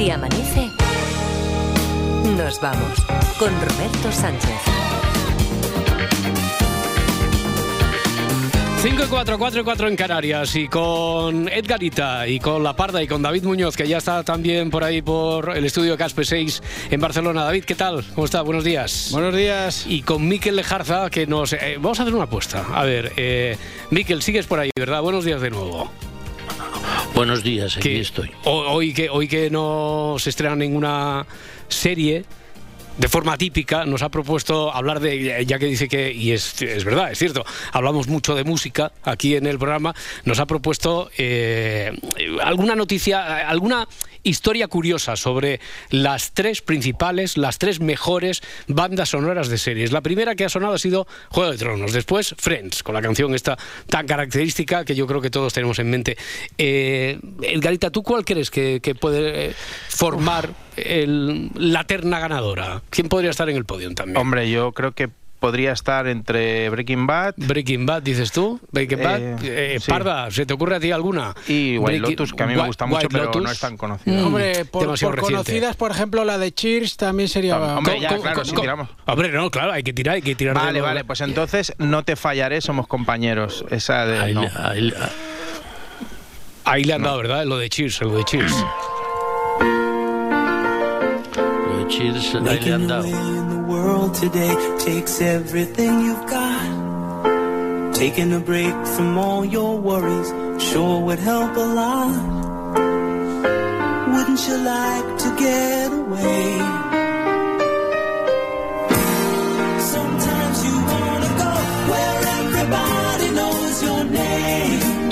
Si amanece, nos vamos con Roberto Sánchez. 5 y 4, 4 y 4 en Canarias y con Edgarita y con La Parda y con David Muñoz que ya está también por ahí por el estudio Caspe 6 en Barcelona. David, ¿qué tal? ¿Cómo está? Buenos días. Buenos días. Y con Miquel Lejarza que nos... eh, vamos a hacer una apuesta. A ver, eh, Miquel, sigues por ahí, ¿verdad? Buenos días de nuevo. Buenos días, aquí Que estoy. ho- Hoy que, hoy que no se estrena ninguna serie, de forma típica, nos ha propuesto hablar de, ya que dice que, y es, es verdad, es cierto, hablamos mucho de música aquí en el programa, nos ha propuesto eh, alguna noticia, alguna historia curiosa sobre las tres principales, las tres mejores bandas sonoras de series. La primera que ha sonado ha sido Juego de Tronos, después Friends, con la canción esta tan característica que yo creo que todos tenemos en mente. Eh, Edgarita, ¿tú cuál crees que, que puede eh, formar el- la terna ganadora? ¿Quién podría estar en el podio también? Hombre, yo creo que podría estar entre Breaking Bad Breaking Bad, dices tú. Breaking Bad. Eh, Eh, sí. Parda, ¿se te ocurre a ti alguna? y White Breaking- Lotus, que a mí me gusta mucho, White pero Lotus. no es tan conocido. Mm, Hombre, por, por conocidas, por ejemplo, la de Cheers también sería... Hombre, Co- ya, claro, co- tiramos. Hombre, no, claro, hay que tirar, hay que tirar. Vale, vale, pues entonces no te fallaré, somos compañeros. Esa de. Ahí, no. le- ahí le- Ahí le han dado, ¿verdad? Lo de Cheers, lo de Cheers. lo de Cheers, ahí le han dado. World today takes everything you've got. Taking a break from all your worries sure would help a lot. Wouldn't you like to get away?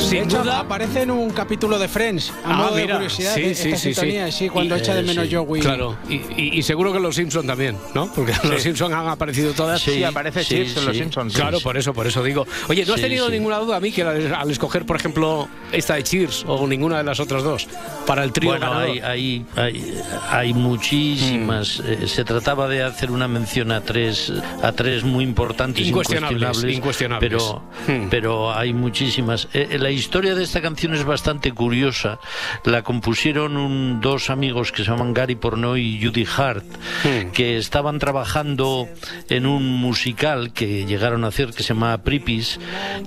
Sin De hecho, duda. aparece en un capítulo de Friends, a Ah, modo mira, de curiosidad, sí, de sí, esta sí, sí. sintonía, sí, cuando Y- echa de eh, menos sí, Joey. Claro, y, y- y seguro que los Simpson también, ¿no? Porque los Simpson han aparecido todas. Sí, Sí, aparece en Los sí. Simpsons. Claro, por eso, por eso digo. Oye, ¿no has tenido sí. ninguna duda a mí que al, al escoger, por ejemplo, esta de Cheers o ninguna de las otras dos para el trío Bueno, hay, hay, hay, hay muchísimas. Mm. eh, se trataba de hacer una mención a tres, a tres muy importantes, Incuestionables, incuestionables. Pero, Hmm. pero hay muchísimas. Eh, eh, la historia de esta canción es bastante curiosa. La compusieron un- dos amigos que se llaman Gary Pornoy y Judy Hart, Hmm. que estaban trabajando en un musical que llegaron a hacer que se llama Pripis,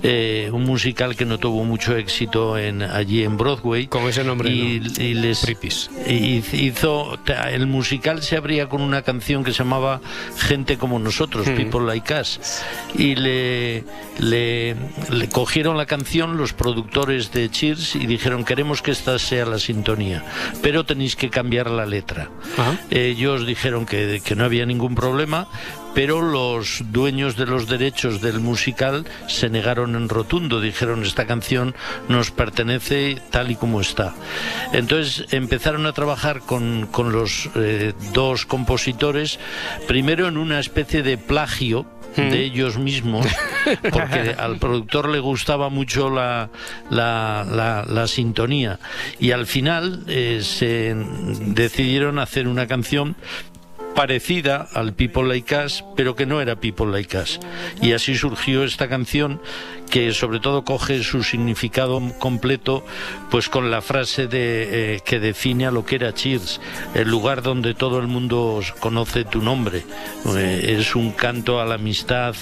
eh, un musical que no tuvo mucho éxito en, allí en Broadway. Con ese nombre, Y, ¿no? y les Pripis. y hizo el musical se abría con una canción que se llamaba Gente como nosotros, Hmm. People Like Us y le, le le cogieron la canción los productores de Cheers y dijeron queremos que esta sea la sintonía, pero tenéis que cambiar la letra. Ajá. Ellos dijeron que, que no había ningún problema, pero los dueños de los derechos del musical se negaron en rotundo, dijeron esta canción nos pertenece tal y como está. Entonces empezaron a trabajar con, con los eh, dos compositores, primero en una especie de plagio de ellos mismos, porque al productor le gustaba mucho la, la, la- la sintonía. Y al final eh, se decidieron hacer una canción parecida al People Like Us, pero que no era People Like Us. Y así surgió esta canción que sobre todo coge su significado completo pues con la frase de, eh, que define a lo que era Cheers, el lugar donde todo el mundo conoce tu nombre. Eh, es un canto a la amistad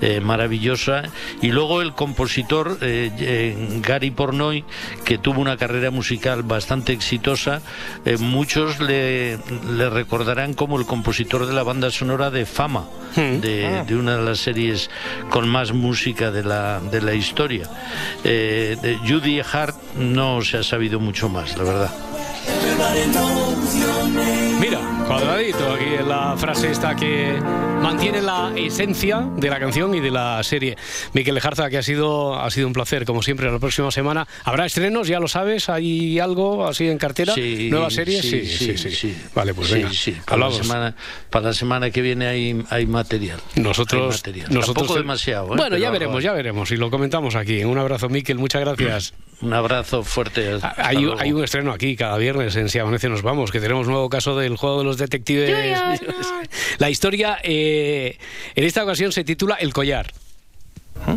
eh, maravillosa. Y luego el compositor eh, eh, Gary Pornoy, que tuvo una carrera musical bastante exitosa, eh, muchos le, le recordarán como el compositor de la banda sonora de Fama, de, de una de las series con más música de la, de la historia. Eh, de Judy Hart no se ha sabido mucho más, la verdad. Mira, cuadradito aquí en la frase esta que mantiene la esencia de la canción y de la serie. Miquel Lejarza, que ha sido, ha sido un placer, como siempre, la próxima semana. ¿Habrá estrenos? ¿Ya lo sabes? ¿Hay algo así en cartera? Sí, ¿Nueva serie? Sí, sí, sí. Vale, pues venga. sí. Para, la hablamos. semana, para la semana que viene hay, hay material. Nosotros, Hay material. nosotros Tampoco demasiado. ¿eh? Bueno, Pero ya veremos, ya veremos. Y lo comentamos aquí. Un abrazo, Miquel. Muchas gracias. Un abrazo fuerte. Hay, hay un estreno aquí cada viernes en Si Amanece Nos Vamos, que tenemos nuevo caso del juego de los detectives. La historia, eh, en esta ocasión, se titula El collar.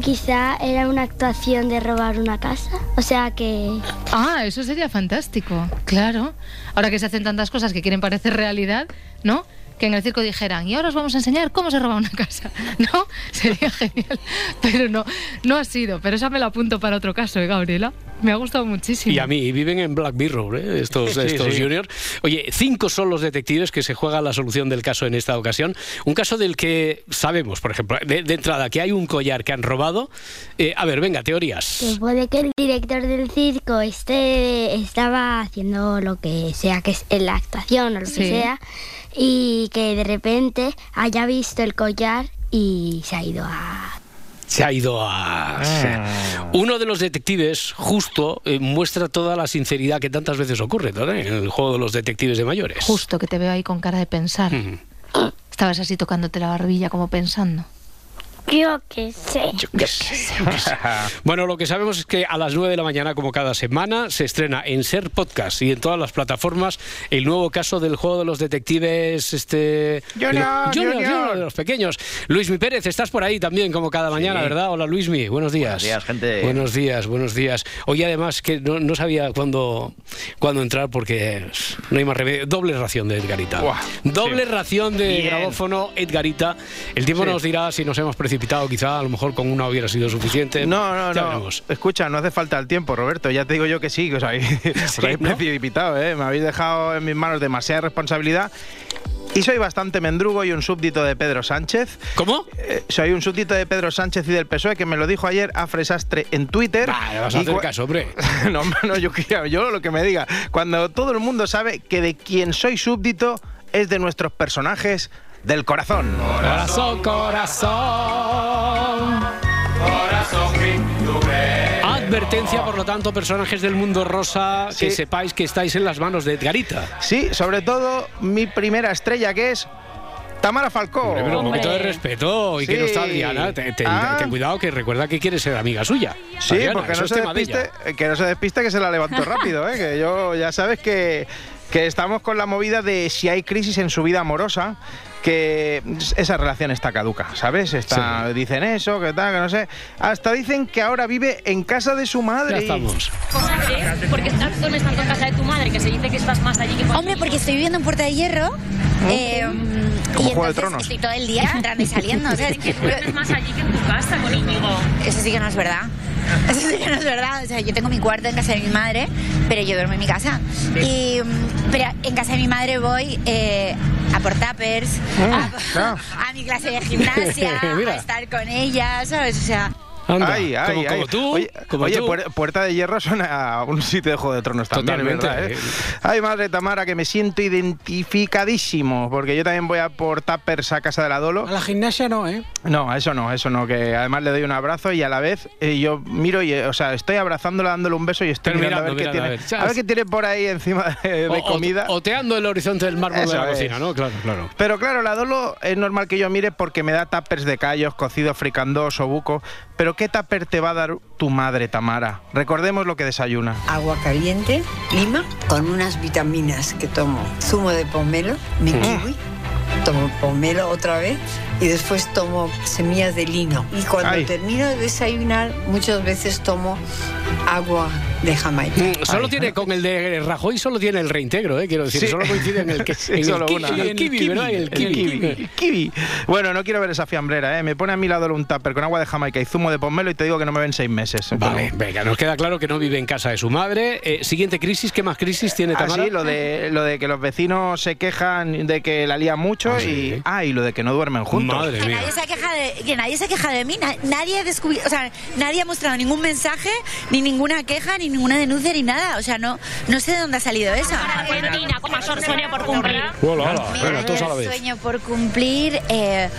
Quizá era una actuación de robar una casa. O sea que... Ah, eso sería fantástico, claro. Ahora que se hacen tantas cosas que quieren parecer realidad, ¿no? Que en el circo dijeran, y ahora os vamos a enseñar cómo se roba una casa, ¿no? Sería genial. Pero no, no ha sido. Pero esa me la apunto para otro caso, ¿eh, Gabriela? Me ha gustado muchísimo. Y a mí, y viven en Black Mirror, ¿eh? estos, Sí, estos sí. juniors. Oye, cinco son los detectives que se juegan la solución del caso en esta ocasión. Un caso del que sabemos, por ejemplo, de, de entrada, que hay un collar que han robado. Eh, a ver, venga, teorías. Que puede que el director del circo esté, estaba haciendo lo que sea, que es en la actuación o lo Sí. que sea, y que de repente haya visto el collar y se ha ido a... Se ha ido a... Uno de los detectives, justo, eh, muestra toda la sinceridad que tantas veces ocurre ¿no? en el juego de los detectives de mayores. Justo que te veo ahí con cara de pensar. Mm. Estabas así tocándote la barbilla como pensando. Yo qué sé. Yo qué sé. Bueno, lo que sabemos es que a las 9 de la mañana, como cada semana, se estrena en Ser Podcast y en todas las plataformas el nuevo caso del juego de los detectives este Junior, de los- Junior. Junior, de los pequeños. Luismi Pérez, estás por ahí también, como cada mañana, ¿verdad? Hola Luismi, buenos días. Buenos días, gente. Buenos días, buenos días. Hoy además que no, no sabía cuándo, cuándo entrar porque no hay más remedio. Doble ración de Edgarita. Buah, Doble sí. ración de Bien. grabófono Edgarita. El tiempo Sí. nos dirá si nos hemos precipitado, quizá a lo mejor con una hubiera sido suficiente. No, no, Ya no. veremos. Escucha, no hace falta el tiempo, Roberto. Ya te digo yo que sí, que os habéis, os Sí, habéis ¿no? precipitado, ¿eh? Me habéis dejado en mis manos demasiada responsabilidad. Y soy bastante mendrugo y un súbdito de Pedro Sánchez. ¿Cómo? Eh, soy un súbdito de Pedro Sánchez y del PSOE que me lo dijo ayer a Fresastre en Twitter. Bah, le vas a hacer caso, hombre. no, no, yo, yo lo que me diga. Cuando todo el mundo sabe que de quien soy súbdito es de nuestros personajes del corazón. Corazón, corazón. Advertencia, por lo tanto, personajes del mundo rosa, que Sí. sepáis que estáis en las manos de Edgarita. Sí, sobre todo mi primera estrella que es Tamara Falcó. Hombre, pero un poquito de respeto y que no está Sí. Adriana. Te- te- Ah. ten cuidado que recuerda que quiere ser amiga suya. Sí, Adriana, porque no se, despiste, que no se despiste que se la levantó rápido, ¿eh? que yo ya sabes que, que estamos con la movida de si hay crisis en su vida amorosa, que esa relación está caduca, ¿sabes? Está, Dicen eso, que tal, que no sé. Hasta dicen que ahora vive en casa de su Ya madre. estamos. Porque estás con esta en casa de tu madre, que se dice que estás más allí que Hombre, porque estoy viviendo en Puerta de Hierro. eh, Como y Juego de Tronos. Estoy todo el día entrando y saliendo. ¿sabes? que duermes más allí que en tu casa con Íñigo. Eso sí que no es verdad. Eso sí que no es verdad. O sea, yo tengo mi cuarto en casa de mi madre, pero yo duermo en mi casa. Y, mm, pero en casa de mi madre voy eh, a por tuppers, a, claro. a mi clase de gimnasia, a estar con ella, ¿sabes? O sea, Anda, Ay, ay, como, tú, Oye, como oye, tú. Puer- Puerta de Hierro suena a un sitio de Juego de Tronos también, Totalmente. ¿verdad? eh? Ay, madre Tamara, que me siento identificadísimo, porque yo también voy a por tuppers a casa de la Dolo. A la gimnasia no, ¿eh? No, eso no, eso no, que además le doy un abrazo y a la vez eh, yo miro y, eh, o sea, estoy abrazándola, dándole un beso y estoy mirando, mirando, a, ver qué mirando, tiene, a ver. a ver qué tiene por ahí encima de, O- comida. Oteando el horizonte del mármol Eso de la es. cocina, ¿no? Claro, claro. Pero claro, la Dolo es normal que yo mire porque me da tuppers de callos, cocido fricandó, sobuco. Pero ¿qué tupper te va a dar tu madre, Tamara? Recordemos lo que desayuna. agua caliente, lima, con unas vitaminas que tomo. Zumo de pomelo, mi kiwi, tomo pomelo otra vez y después tomo semillas de lino. Y cuando Ay. termino de desayunar, muchas veces tomo agua de Jamaica. Mm, Solo tiene, con el de Rajoy solo tiene el reintegro, ¿eh? Quiero decir, Sí. solo coincide en el, que, Sí, en solo ki- una. en el kiwi, el ¿verdad? En el kiwi, kiwi. el kiwi. Bueno, no quiero ver esa fiambrera, ¿eh? Me pone a mi lado un tupper con agua de Jamaica y zumo de pomelo y te digo que no me ven seis meses. Vale, Pero- venga, nos queda claro que no vive en casa de su madre. Eh, siguiente crisis, ¿qué más crisis tiene Ah, Tamara? sí, lo de, lo de que los vecinos se quejan de que la lían mucho Ah, sí. y, ah, y lo de que no duermen juntos. Madre que mía. nadie se ha quejado de, que nadie se ha quejado de mí. Na- nadie ha descubierto, o sea, nadie ha mostrado ningún mensaje, ni ninguna queja, ni ninguna denuncia, ni nada. O sea, no, no sé de dónde ha salido eso. Argentina, como mayor sueño por cumplir. Hola, hola. Mi Venga, todos a la mayor vez. sueño por cumplir. eh,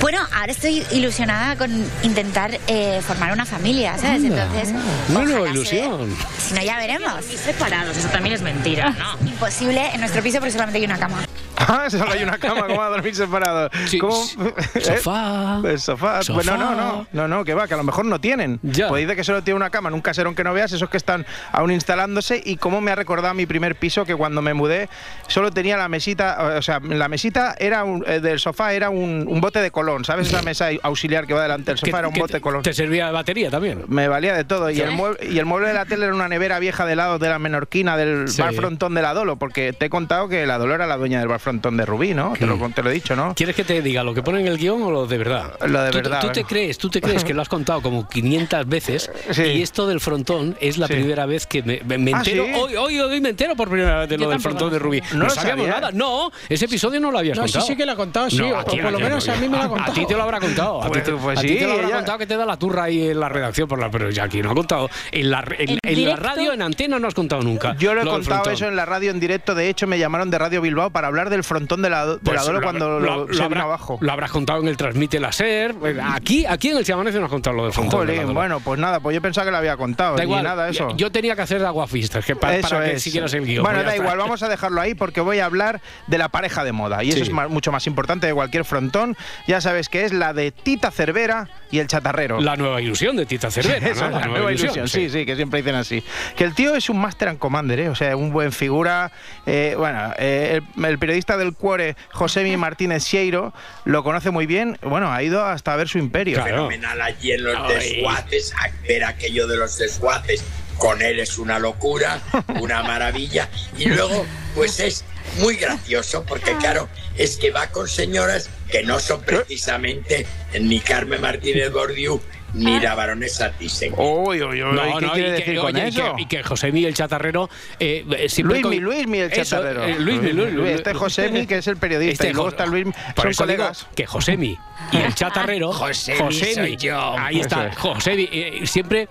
bueno, ahora estoy ilusionada con intentar eh, formar una familia, ¿sabes? Anda. Entonces, se dé. ilusión. Si no, ya veremos. Y separados, eso también es mentira, ¿no? Imposible en nuestro piso porque solamente hay una cama. Ah, solo hay una cama, ¿cómo va a dormir separado? Sí, ¿Cómo? sí. ¿Eh? Sofá. Pues sofá. Sofá. Bueno, no, no, no, no, que va, que a lo mejor no tienen. Ya. Pues dice que solo tiene una cama en un caserón que no veas, esos que están aún instalándose. Y cómo me ha recordado mi primer piso, que cuando me mudé solo tenía la mesita, o sea, la mesita era un- eh, del sofá era un, un bote de colón, ¿sabes? Esa mesa auxiliar que va delante del sofá era un bote de colón. Te servía de batería también. Me valía de todo. Y el, mueble, y el mueble de la tele era una nevera vieja de lado de la menorquina del Sí. bar frontón de la Dolo, porque te he contado que la Dolo era la dueña del bar frontón de Rubí, ¿no? Te, lo, te lo he dicho, ¿no? ¿Quieres que te diga lo que pone en el guion o lo de verdad? Lo de ¿Tú, verdad, ¿Tú a te crees, tú te crees que lo has contado como 500 veces Sí. y esto del frontón es la Sí. primera vez que me, me- me ¿Ah, entero. sí? Hoy, hoy, hoy me entero por primera vez de lo del frontón de Rubí. No No, lo sabíamos sabía. nada. No, ese episodio no lo habías No, sí, contado. sí que lo ha contado, sí, No, o por lo no, menos no, a mí me lo ha A contado. ti te lo habrá contado. A ti Pues- te, pues a ti sí, te lo habrá ella- contado que te da la turra ahí en la redacción, por la, pero ya aquí no ha contado. En la, en, En en la radio, en antena, no has contado nunca. Yo lo he contado eso en la radio en directo. De hecho, me llamaron de Radio Bilbao para hablar del frontón de la, de Pues la Dolo lo- cuando lo, lo, se habrá- abajo. Lo habrás contado en el Transmite la SER. Aquí, aquí en el Se Amanece no has contado lo del frontón. de la Dolo. bueno, pues nada, pues yo pensaba que lo había contado. Da igual. nada, eso. Yo tenía que hacer de aguafistas, que pa- Eso para que siguieras el guion. Bueno, pues da igual, vamos a dejarlo ahí porque voy a hablar de la pareja de moda. Y eso es mucho más importante de cualquier frontón. Ya sabes que es la de Tita Cervera y el chatarrero. La nueva ilusión de Tita Cervera. Eso, ¿no? la nueva ilusión, sí, sí, que siempre dicen así. Que el tío es un Master and Commander, ¿eh? o sea, un buen figura. Eh, bueno, eh, el, el periodista del Cuore, Josemi Martínez Sieiro, lo conoce muy bien. Bueno, ha ido hasta ver su imperio. Claro. fenomenal allí en los Ay. desguaces, a ver aquello de los desguaces. Con él es una locura, una maravilla. Y luego, pues es muy gracioso, porque claro, es que va con señoras que no son precisamente ni Carmen Martínez Bordiú ni la baronesa Thyssen. Uy, uy, uy, No, ¿qué no, quiere y que, decir con oye, y eso? que- y que José Miguel Chatarrero eh, eh, siempre Luismi, con- Luismi el Eso, chatarrero. eh, Luismi, Luis- Luis, Este es Josemi, que es el periodista, Este y luego está Luis, son eso colegas. que Josemi y el chatarrero. Josemi soy yo. Ahí está, Eso es. Josemi. eh, siempre.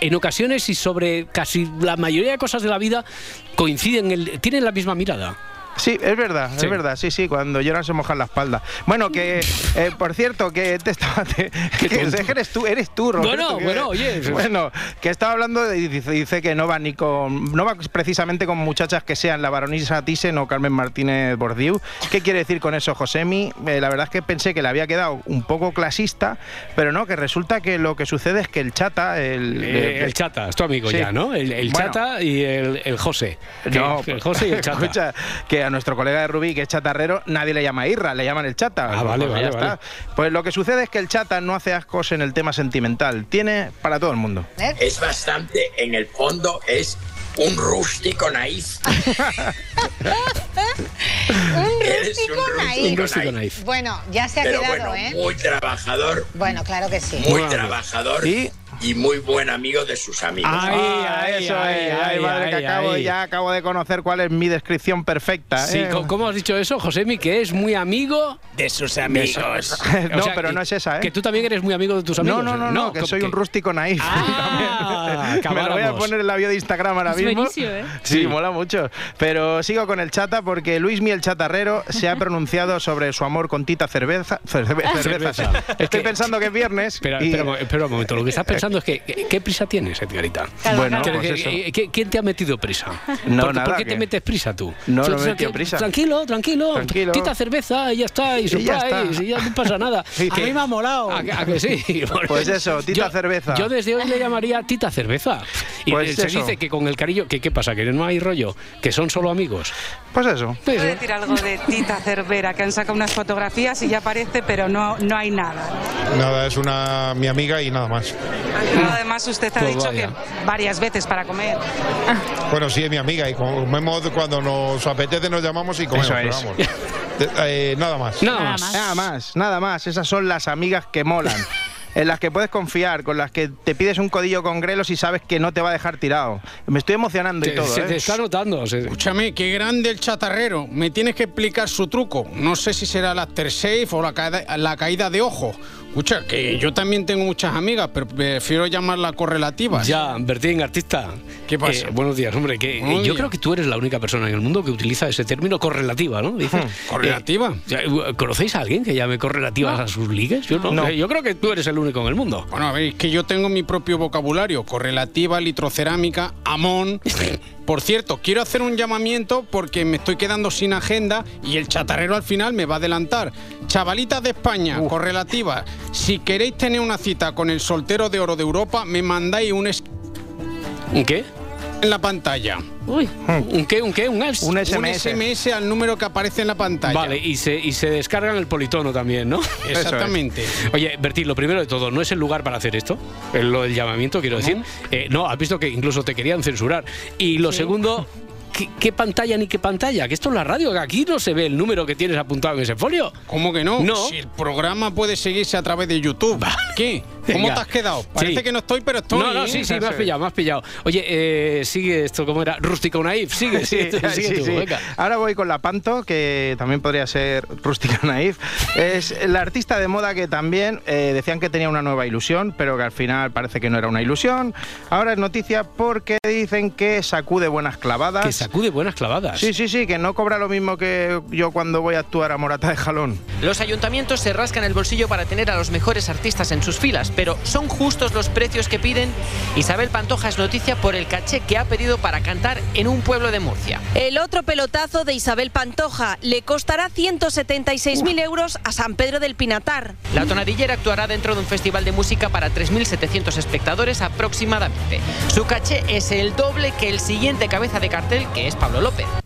En ocasiones y sobre casi la mayoría de cosas de la vida coinciden, el- tienen la misma mirada. Sí, es verdad, Sí. es verdad, sí, sí, cuando lloran se mojan la espalda. Bueno, que, eh, por cierto, que te estaba... te- que eres tú, eres tú, Roberto. Bueno, que- bueno, oye. Bueno, que estaba hablando de- y dice, dice que no va ni con... No va precisamente con muchachas que sean la baronisa Thyssen o Carmen Martínez Bordiú. ¿Qué quiere decir con eso, Josemi? Eh, la verdad es que pensé que le había quedado un poco clasista, pero no, que resulta que lo que sucede es que el chata... El, Eh, el chata, es tu amigo Sí. ya, ¿no? El, el Bueno. chata y el, José. No, el José y el chata. Escucha, que a nuestro colega de Rubí, que es chatarrero, nadie le llama Irra, le llaman el chata. Ah, vale, Pues vale, ya vale. está. Pues lo que sucede es que el chata no hace ascos en el tema sentimental. Tiene para todo el mundo. Es bastante, en el fondo, es un rústico naif. Un rústico naif. Un rústico naif. Bueno, ya se ha Pero quedado, bueno, ¿eh? muy trabajador, Bueno, claro que sí. muy Bueno. trabajador Y- y muy buen amigo de sus amigos. Ay, Ah, ay, eso ay, es. Ay, ay, madre, que acabo, ya acabo de conocer cuál es mi descripción perfecta. Sí, ¿eh? ¿cómo- ¿cómo has dicho eso, Josemi? Que es muy amigo De sus de amigos. No, O sea, pero que- no es esa, ¿eh? Que tú también eres muy amigo de tus amigos. No, no, no, no, que ¿cómo soy un rústico naif. Ah, Me lo voy a poner en la bio de Instagram ahora Es mismo. buenísimo, ¿eh? Sí, Sí. mola mucho. Pero sigo con el chata porque Luis el chatarrero se ha pronunciado sobre su amor con Tita Cerveza. cerve- cerveza. Cerveza. Estoy Que- pensando que es viernes. Espera, y- espera, un mo- espera un momento. Lo que estás pensando es que ¿qué, prisa tienes, Edgarita? Bueno, ¿Qué- pues eso. qué- ¿Quién te ha metido prisa? No, ¿Por, nada, ¿por qué te metes prisa tú? No, no me he metido prisa. Tranquilo, tranquilo. Tranquilo. Tita cerveza y ya está. Y Y ya surprise, está. y ya no pasa nada. Sí, A que- mí me ha molado. ¿A, que- a que sí? Pues eso, Tita Cerveza. Yo desde hoy le llamaría Tita Cerveza. Y Pues se eso. dice que con el cariño, que ¿qué pasa? Que no hay rollo, que son solo amigos. Pues eso. Pues, eh, decir algo de Tita Cervera, que han sacado unas fotografías y ya aparece, pero no, no hay nada. Nada, es una mi amiga y nada más. Además, usted ha Pues dicho vaya. que varias veces para comer. Bueno, sí, es mi amiga y comemos cuando nos apetece, nos llamamos y comemos. Eso pero es. vamos. De- eh, nada más. Nada más. Nada más, nada más. Esas son las amigas que molan. En las que puedes confiar, con las que te pides un codillo con grelos y sabes que no te va a dejar tirado. Me estoy emocionando y todo. se ¿eh? te está notando. se- Escúchame, qué grande el chatarrero. Me tienes que explicar su truco. No sé si será la aftershave o la caída, la caída de ojo. Escucha, que yo también tengo muchas amigas, pero prefiero llamarla correlativas. Ya, Bertín, artista. ¿Qué pasa? Eh, buenos días, hombre. Que, eh, yo creo que tú eres la única persona en el mundo que utiliza ese término correlativa, ¿no? Dice, ¿Correlativa? eh, ya, ¿Conocéis a alguien que llame correlativas a sus ligues? Yo no. No. Yo creo que tú eres el único en el mundo. Bueno, a ver, es que yo tengo mi propio vocabulario, correlativa, litrocerámica, amón. Por cierto, quiero hacer un llamamiento porque me estoy quedando sin agenda y el chatarrero al final me va a adelantar. Chavalitas de España, correlativa, si queréis tener una cita con el soltero de oro de Europa, me mandáis ¿Un qué? En la pantalla. Uy. ¿Un qué? ¿Un qué? ¿Un SMS? Un Un SMS. Al número que aparece en la pantalla. Vale, y se, y se descargan el politono también, ¿no? Exactamente. Oye, Bertín, lo primero de todo, ¿no es el lugar para hacer esto? El- Lo del llamamiento, quiero decir. Eh, no, has visto que incluso te querían censurar. Y lo segundo, ¿qué, qué pantalla ni qué pantalla? Que esto es la radio, que aquí no se ve el número que tienes apuntado en ese folio. ¿Cómo que no? No. Si el programa puede seguirse a través de YouTube. ¿Qué? ¿Cómo te has quedado? Parece Sí. que no estoy, pero estoy. No, no, ¿eh? sí, sí, me has pillado, me has pillado. Oye, eh, sigue esto, ¿cómo era? Rústico Naif, sigue, Sí, sigue, sigue sí, tú, sí. venga. Ahora voy con la Panto, que también podría ser rústica naif. Es la artista de moda que también eh, decían que tenía una nueva ilusión, pero que al final parece que no era una ilusión. Ahora es noticia porque dicen que sacude buenas clavadas. Que sacude buenas clavadas. Sí, sí, sí, que no cobra lo mismo que yo cuando voy a actuar a Morata de Jalón. Los ayuntamientos se rascan el bolsillo para tener a los mejores artistas en sus filas, pero ¿son justos los precios que piden? Isabel Pantoja es noticia por el caché que ha pedido para cantar en un pueblo de Murcia. El otro pelotazo de Isabel Pantoja le costará 176.000 euros a San Pedro del Pinatar. La tonadillera actuará dentro de un festival de música para 3.700 espectadores aproximadamente. Su caché es el doble que el siguiente cabeza de cartel, que es Pablo López.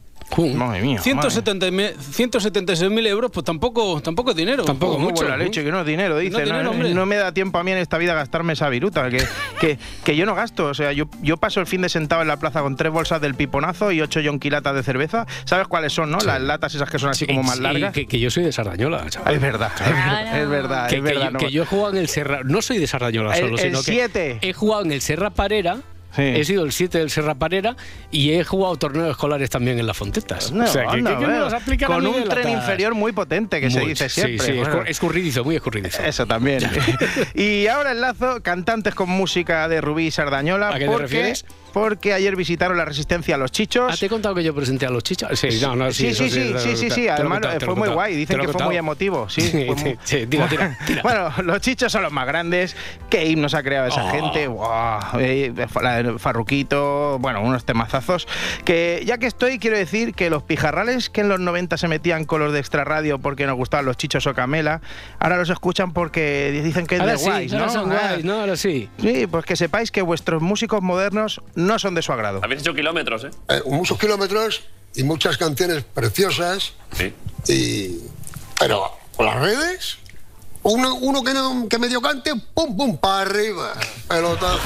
Madre mía. 176.000 euros, pues tampoco, tampoco es dinero. Tampoco mucho. la leche, que no es dinero, dice. No es dinero, no, hombre. no me da tiempo a mí en esta vida gastarme esa viruta, que, que, que yo no gasto. O sea, yo, yo paso el fin de sentado en la plaza con tres bolsas del piponazo y ocho yonquilatas de cerveza. ¿Sabes cuáles son, no? Sí. Las latas esas que son así como más Sí, largas. que, que yo soy de Sardañola, chaval. Es verdad, es verdad, es verdad. Que, es verdad, yo, no. que yo he jugado en el Serra. No soy de Sardañola El- solo, el sino siete. que he jugado en el Serra Parera. He sido el 7 del Serra Parera y he jugado torneos escolares también en las Fontetas. No, o sea, que, anda, que- que me bueno, vas a explicar a con un tren latas? inferior muy potente, que se dice sí, siempre. Sí, Bueno. escur- escurridizo, muy escurridizo. Eso también. y ahora enlazo cantantes con música de Rubí y Sardañola. ¿A qué te porque, refieres? Porque ayer visitaron la Resistencia a los Chichos. Ah, ¿Te he contado que yo presenté a los chichos? Sí, no, no, sí, sí, sí, sí, sí, además fue muy guay, dicen que fue muy emotivo, sí. Sí, muy- tira, tira, tira. Bueno, los chichos son los más grandes, qué himnos ha creado esa Oh. gente, Buah, eh, Farruquito, bueno, unos temazazos, que ya que estoy, quiero decir que los pijarrales que en los 90 se metían con los de extra radio porque nos gustaban los chichos o Camela, ahora los escuchan porque dicen que es Ahora de sí, guays, ¿no? ahora son Ah, guays, ¿no? Ahora sí. Sí, pues que sepáis que vuestros músicos modernos no son de su agrado. Habéis hecho kilómetros, ¿eh? Eh, muchos kilómetros y muchas canciones preciosas. Y, pero con las redes, uno, uno que, no, que medio cante, pum, pum, para arriba. Pelota.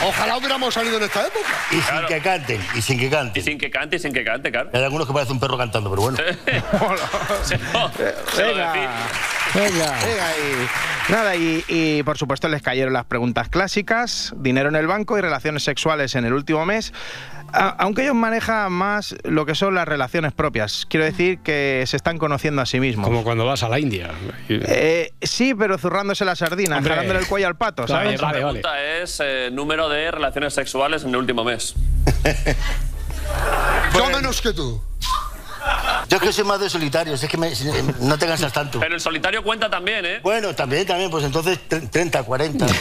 Ojalá hubiéramos salido en esta época. Y sin que canten, y sin que canten. Y sin que cante, y sin que cante, claro. Hay algunos que parecen un perro cantando, pero bueno. Venga, venga, venga y, nada, y, y, por supuesto les cayeron las preguntas clásicas, dinero en el banco y relaciones sexuales en el último mes. A- aunque ellos manejan más lo que son las relaciones propias, quiero decir que se están conociendo a sí mismos. Como cuando vas a la India. Eh, sí, pero zurrándose la sardina, Hombre. jalándole el cuello al pato, ¿sabes? La pregunta es eh, número de relaciones sexuales en el último mes. Yo menos que tú. Yo es que soy más de solitarios, es que me- no te cansas tanto. Pero el solitario cuenta también, ¿eh? Bueno, también, también, pues entonces tre- 30, 40.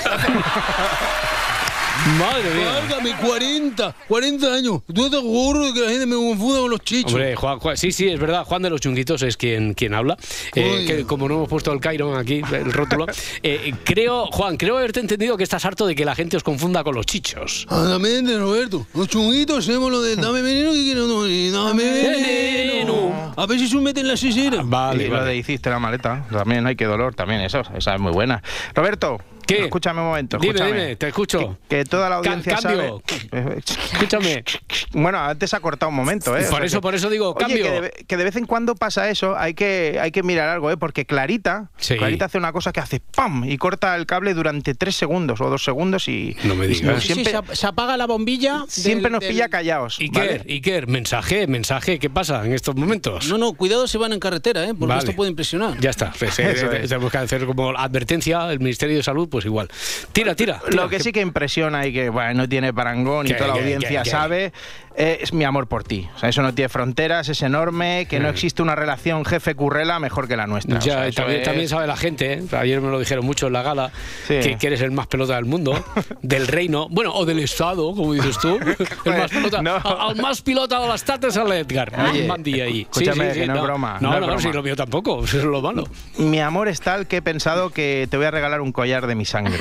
Madre mía. Válgame, 40, 40 años. ¿Tú te gorro de que la gente me confunda con los chichos? Hombre, Juan, Juan- sí, sí, es verdad. Juan de los Chunguitos es quien, quien habla. Eh, que como no hemos puesto el Cairo aquí, el rótulo. eh, creo, Juan, creo haberte entendido que estás harto de que la gente os confunda con los chichos. Exactamente, Roberto. Los chunguitos hacemos lo de dame veneno que quiero no, y dame veneno. A ver si se meten en la sisera. y lo de hiciste la maleta, también, hay que dolor, también, eso, esa es muy buena. Roberto, ¿Qué? escúchame un momento, Dime, escúchame. dime, te escucho. Que, que toda la Ca- audiencia cambio. sabe... Escúchame. Bueno, antes ha cortado un momento, ¿eh? O Por sea eso, que- por eso digo, Oye, cambio. que de, ve- que de vez en cuando pasa eso, hay que, hay que mirar algo, ¿eh? Porque Clarita, Sí. Clarita hace una cosa que hace ¡pam! y corta el cable durante tres segundos o dos segundos y... No me y digas. Sí, sí, Siempre, se, se apaga la bombilla. siempre del- nos del- pilla callados. Iker, ¿vale? Iker, mensaje, mensaje, ¿qué pasa en estos momentos? No, no, cuidado si van en carretera, ¿eh? Porque Vale. esto puede impresionar. Ya está, pues, eh, es. hacer como advertencia, el Ministerio de Salud, pues igual. Tira, tira. tira, Lo que sí que impresiona y que bueno, no tiene parangón y Que- toda la que- audiencia que- que- sabe eh, es mi amor por ti. O sea, eso no tiene fronteras, es enorme, que no existe una relación jefe-currela mejor que la nuestra. O Ya, sea, y eso también, es- también sabe la gente, ¿eh? ayer me lo dijeron mucho en la gala, Sí. que, que eres el más pelota del mundo, del reino, bueno, o del Estado, como dices tú. el más pelota, al, al más pilota de l'estat és l'Edgar. Oye, Mandi ahí. escúchame, que no es broma, No, no no, es broma. sí, lo mío tampoco, eso es lo malo. Mi amor es tal que he pensado que te voy a regalar un collar de mi sangre.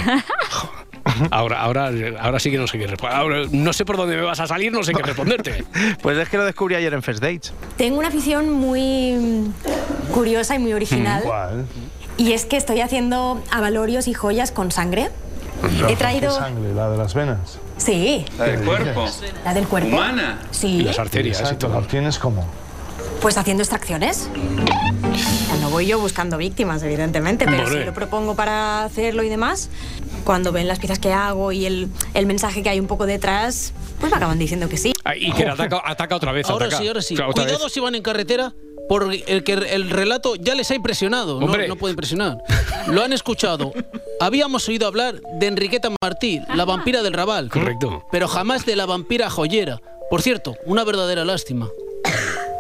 Ahora, ahora, ahora sí que no sé qué responder. Ahora, no sé por dónde me vas a salir, no sé qué responderte. Pues es que lo descubrí ayer en First Dates. Tengo una afición muy curiosa y muy original. ¿Cuál? Y es que estoy haciendo abalorios y joyas con sangre. He traído. ¿Qué sangre? ¿La de las venas? Sí, ¿La del cuerpo? la del cuerpo. ¿Humana? Sí. Exacto, ¿la tienes como? Pues haciendo extracciones. No voy yo buscando víctimas, evidentemente, pero Vale. si lo propongo para hacerlo y demás, cuando ven las piezas que hago y el, el mensaje que hay un poco detrás, pues me acaban diciendo que sí. Y que ataca, ataca otra vez. Ahora ataca. sí, ahora sí. O sea, otra Cuidado vez. si van en carretera, porque el, que el relato ya les ha impresionado. No, no puede impresionar. Lo han escuchado. Habíamos oído hablar de Enriqueta Martí, la vampira del Raval. Correcto. Pero jamás de la vampira joyera. Por cierto, una verdadera lástima.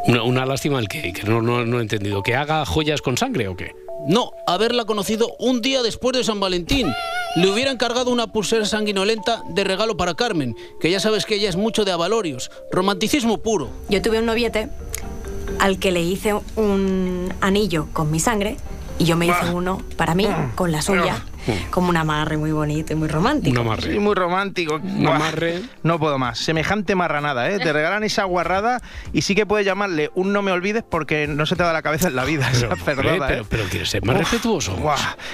Una, una lástima el que, que no, no, no he entendido. ¿Que haga joyas con sangre o qué? No, haberla conocido un día después de San Valentín. Le hubiera encargado una pulsera sanguinolenta de regalo para Carmen, que ya sabes que ella es mucho de avalorios. Romanticismo puro. Yo tuve un noviete al que le hice un anillo con mi sangre y yo me hice uno para mí con la suya, como un amarre muy bonito y muy romántico. Sí, muy romántico. Buah, No puedo más. Semejante marranada, ¿eh? Te regalan esa guarrada y sí que puedes llamarle un no me olvides porque no se te da la cabeza en la vida. Pero, esa perdona, hombre, pero, ¿eh? pero quieres ser más Uf, respetuoso.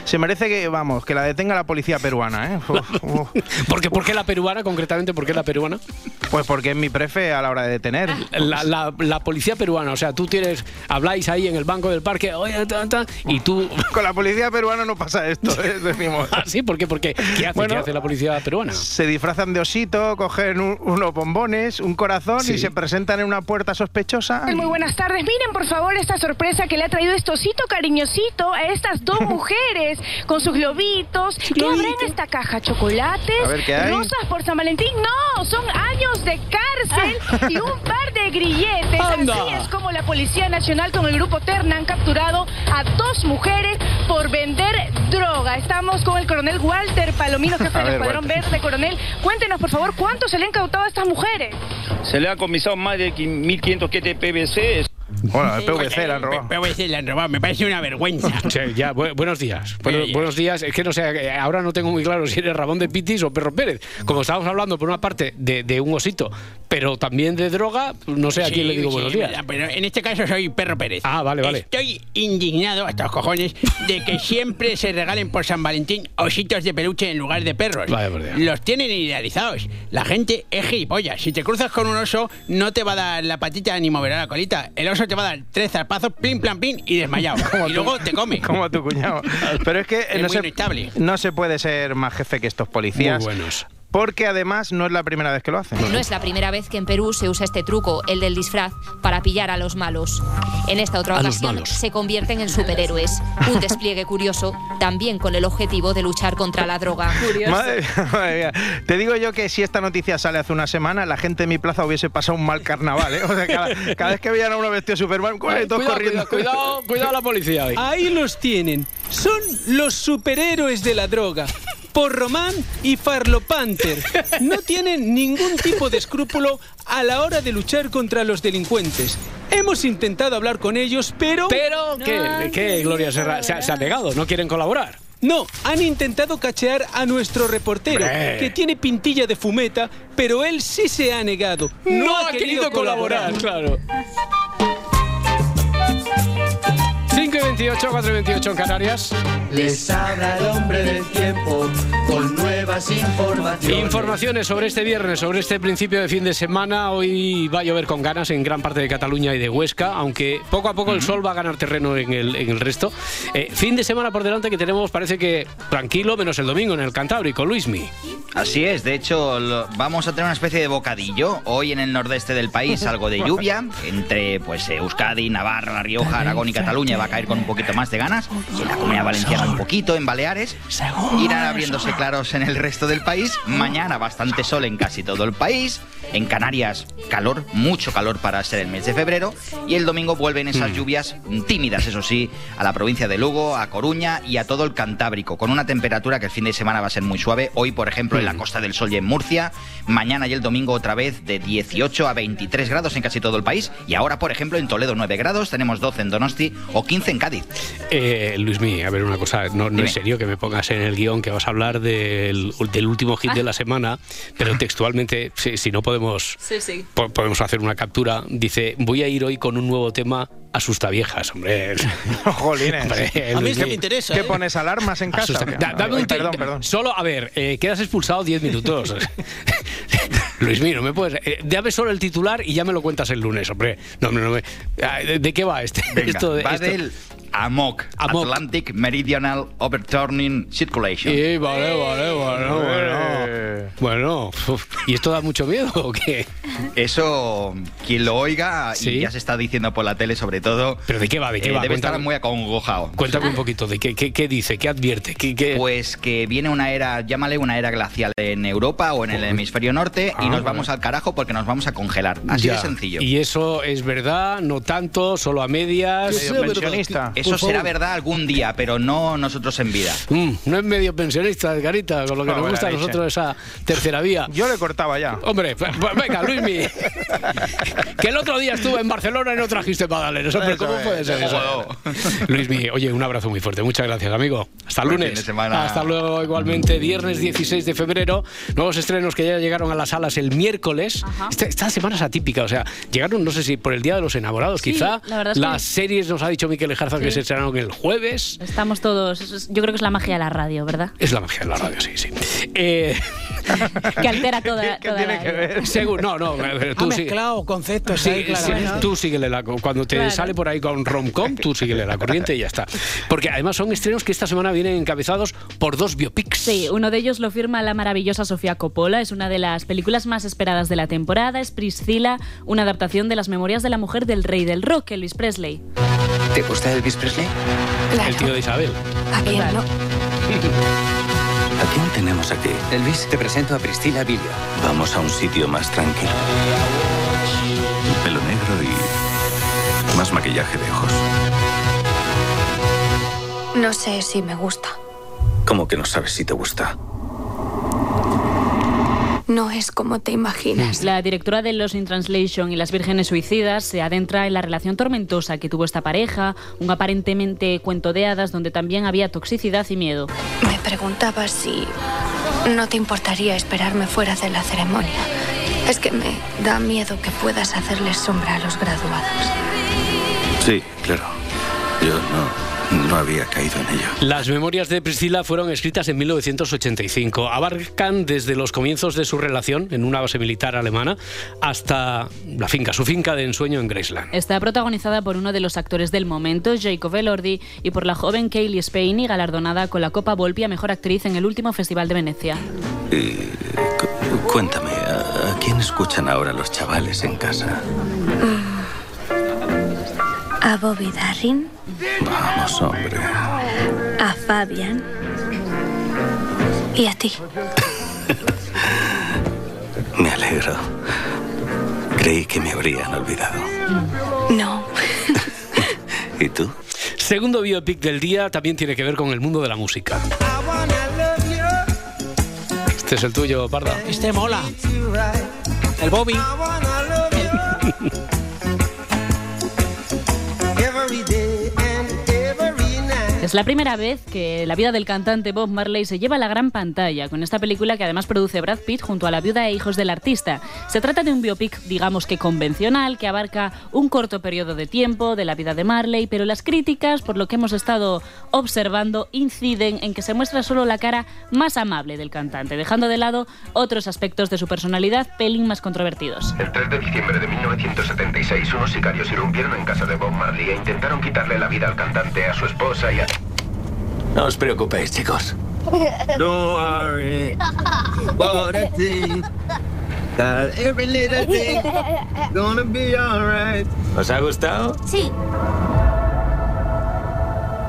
Se merece que, vamos, que la detenga la policía peruana, ¿eh? Uf, uf. ¿Por qué, por qué la peruana, concretamente? ¿Por qué la peruana? Pues porque es mi prefe a la hora de detener. La, la- la policía peruana, o sea, tú tienes, habláis ahí en el banco del parque, oye, ta, ta, y tú... Con la policía peruana no pasa esto, ¿eh? ¿Ah, sí? ¿Por qué? ¿Por qué? ¿Qué hace, Bueno, ¿Qué hace la policía peruana? Se disfrazan de osito, cogen un- unos bombones, un corazón Sí. y se presentan en una puerta sospechosa. Muy buenas tardes. Miren, por favor, esta sorpresa que le ha traído este osito cariñosito a estas dos mujeres con sus globitos. ¿Qué habrá en esta caja? ¿Chocolates? A ver, ¿qué hay? ¿Rosas por San Valentín? No, son años de cárcel y un par de grilletes. Anda. Así es como la Policía Nacional con el grupo Terna han capturado a dos mujeres por vender droga. Estamos con el coronel Walter Palomino, jefe del Escuadrón. Verde. Coronel, cuéntenos, por favor, ¿cuánto se le han incautado a estas mujeres? Se le ha comisado más de 1.500 kit de PVC. Bueno, el PVC le han robado. PVC le han robado, me parece una vergüenza. Sí, ya, bu- buenos días. Bueno, Buenos días. Es que no sé, eh, ahora no tengo muy claro si eres Ramón de Pitis o Perro Pérez. Como estábamos hablando, por una parte, de, de un osito, pero también de droga, no sé a quién le digo Sí, buenos días. verdad, Pero en este caso soy Perro Pérez. Ah, vale, vale. Estoy indignado hasta los cojones de que siempre se regalen por San Valentín ositos de peluche en lugar de perros. Dios. Los tienen idealizados. La gente es gilipollas. Si te cruzas con un oso, no te va a dar la patita ni moverá la colita. El oso te va a dar tres zarpazos, plin, plan, plin y desmayado. y luego te come. Como tu cuñado. Pero es que Es no, muy se, no se puede ser más jefe que estos policías. Muy buenos. Porque además no es la primera vez que lo hacen. No es la primera vez que en Perú se usa este truco, el del disfraz, para pillar a los malos. En esta otra A ocasión se convierten en superhéroes. Un despliegue curioso, también con el objetivo de luchar contra la droga. Madre, madre mía. Te digo yo que si esta noticia sale hace una semana, la gente en mi plaza hubiese pasado un mal carnaval. ¿eh? O sea, cada, cada vez que veían a uno vestido de Superman, ¡corre, todos Cuidado, corriendo. cuidado, cuidado, cuidado la policía ahí. Ahí los tienen. Son los superhéroes de la droga. Por Román y Farlo Panther. No tienen ningún tipo de escrúpulo a la hora de luchar contra los delincuentes. Hemos intentado hablar con ellos, pero... Pero, ¿qué, qué Gloria Serra? Se, ha- se ha negado, no quieren colaborar. No, han intentado cachear a nuestro reportero, que tiene pintilla de fumeta, pero él sí se ha negado. No, ha querido colaborar, claro. 5 y 28, 4 y 28 en Canarias. Les habla el hombre del tiempo con nuevas informaciones. Informaciones sobre este viernes, sobre este principio de fin de semana. Hoy va a llover con ganas en gran parte de Cataluña y de Huesca, aunque poco a poco el sol va a ganar terreno en el, en el resto. Eh, fin de semana por delante que tenemos, parece que tranquilo, menos el domingo en el Cantábrico. Luismi. Así es, de hecho lo- vamos a tener una especie de bocadillo. Hoy en el nordeste del país algo de lluvia, entre pues Euskadi, Navarra, La Rioja, Aragón y Cataluña va a caer con un poquito más de ganas, en la Comunidad Valenciana un poquito, en Baleares, irán abriéndose claros en el resto del país, mañana bastante sol en casi todo el país, en Canarias calor, mucho calor para ser el mes de febrero, y el domingo vuelven esas Mm. lluvias tímidas, eso sí, a la provincia de Lugo, a Coruña y a todo el Cantábrico, con una temperatura que el fin de semana va a ser muy suave, hoy por ejemplo en la Costa del Sol y en Murcia, mañana y el domingo otra vez de 18 a 23 grados en casi todo el país, y ahora por ejemplo en Toledo 9 grados, tenemos 12 en Donosti o 15 en Cádiz. Eh, Luismi, a ver una cosa, no, no es serio que me pongas en el guion que vas a hablar del, del último hit de la semana, pero textualmente, si, si no podemos, Sí, sí. po- podemos hacer una captura, dice, voy a ir hoy con un nuevo tema, Asustaviejas, hombre. Jolines. Hombre, A mí es que me interesa, ¿Qué ¿eh? pones, alarmas en casa Asusta- qué? Da- dame un Perdón, perdón. Solo, a ver, eh, quedas expulsado 10 minutos. Luismi, no me puedes... eh, dame solo el titular y ya me lo cuentas el lunes, hombre. No, no, no me- Ah, ¿De, qué va este? Venga, Esto de- va esto- del AMOC, Atlantic Meridional Overturning Circulation. Sí, vale, vale, bueno, bueno. Bueno, ¿y esto da mucho miedo o qué? Eso, quien lo oiga, Sí. y ya se está diciendo por la tele sobre todo. ¿Pero de qué va? ¿De qué eh, va? Debe Cuéntame. estar muy acongojado. Cuéntame un poquito, ¿de qué, qué, qué dice? ¿Qué advierte? ¿Qué, qué- Pues que viene una era, llámale una era glacial en Europa o en el hemisferio norte Ah, y nos vale. vamos al carajo porque nos vamos a congelar. Así Ya. de sencillo. Y eso es verdad, no tanto, solo a medias. Eso será verdad algún día, pero no nosotros en vida. Mm, no es medio pensionista, Edgarita, con lo que No, nos gusta a nosotros esa tercera vía. Yo le cortaba ya. Hombre, pues, pues, venga, Luismi. que el otro día estuve en Barcelona y no trajiste magdalenas. Hombre, ¿cómo puede ser eso? Luismi, oye, un abrazo muy fuerte. Muchas gracias, amigo. Hasta Buen lunes. fin de semana. Hasta luego, igualmente. Viernes 16 de febrero. Nuevos estrenos que ya llegaron a las salas el miércoles. Esta, esta semana es atípica. O sea, llegaron, no sé si por el Día de los Enamorados, Sí, quizá. la verdad es que- Las series, nos ha dicho Miquel Ejarza, que Sí. Se estrenaron el jueves. Estamos todos. yo creo que es la magia de la radio, ¿verdad? Es la magia de la radio, sí, sí. Eh, Que altera toda, toda la vida. Seguro, no, no, pero tú ha sí. mezclado conceptos Sí, ahí, sí, tú síguele la cuando te Claro. sale por ahí con romcom, tú síguele la corriente y ya está. Porque además son estrenos que esta semana vienen encabezados por dos biopics. Sí, uno de ellos lo firma la maravillosa Sofía Coppola. Es una de las películas más esperadas de la temporada. Es Priscilla, una adaptación de las memorias de la mujer del rey del rock, Elvis Presley. ¿Te gusta Elvis Presley? El tío de Isabel. ¿A quién no? ¿A quién tenemos aquí? Elvis, te presento a Priscilla Vilio. Vamos a un sitio más tranquilo. Pelo negro y más maquillaje de ojos. No sé si me gusta. ¿Cómo que no sabes si te gusta? No es como te imaginas. La directora de Los in Translation y Las Vírgenes Suicidas se adentra en la relación tormentosa que tuvo esta pareja, un aparentemente cuento de hadas donde también había toxicidad y miedo. Me preguntaba si no te importaría esperarme fuera de la ceremonia. Es que me da miedo que puedas hacerles sombra a los graduados. Sí, claro. Yo no, no había caído en ello. Las memorias de Priscila fueron escritas en 1985. Abarcan desde los comienzos de su relación en una base militar alemana hasta la finca, su finca de ensueño en Graceland. Está protagonizada por uno de los actores del momento, Jacob Elordi, y por la joven Kaylee Spain y galardonada con la Copa Volpi a Mejor Actriz en el último Festival de Venecia. Y cu- cuéntame, ¿a, a quién escuchan ahora los chavales en casa? A Bobby Darin, Vamos, hombre. a Fabian y a ti. Me alegro. Creí que me habrían olvidado. No. ¿Y tú? Segundo biopic del día también tiene que ver con el mundo de la música. Este es el tuyo, Parda. Este mola. El Bobby. Es la primera vez que la vida del cantante Bob Marley se lleva a la gran pantalla, con esta película que además produce Brad Pitt junto a la viuda e hijos del artista. Se trata de un biopic, digamos que convencional, que abarca un corto periodo de tiempo de la vida de Marley, pero las críticas, por lo que hemos estado observando, inciden en que se muestra solo la cara más amable del cantante, dejando de lado otros aspectos de su personalidad pelín más controvertidos. El 3 de diciembre de 1976, unos sicarios irrumpieron en casa de Bob Marley e intentaron quitarle la vida al cantante, a su esposa y a... No os preocupéis, chicos. Don't worry what I think. That every little thing gonna be alright. ¿Os ha gustado? Sí.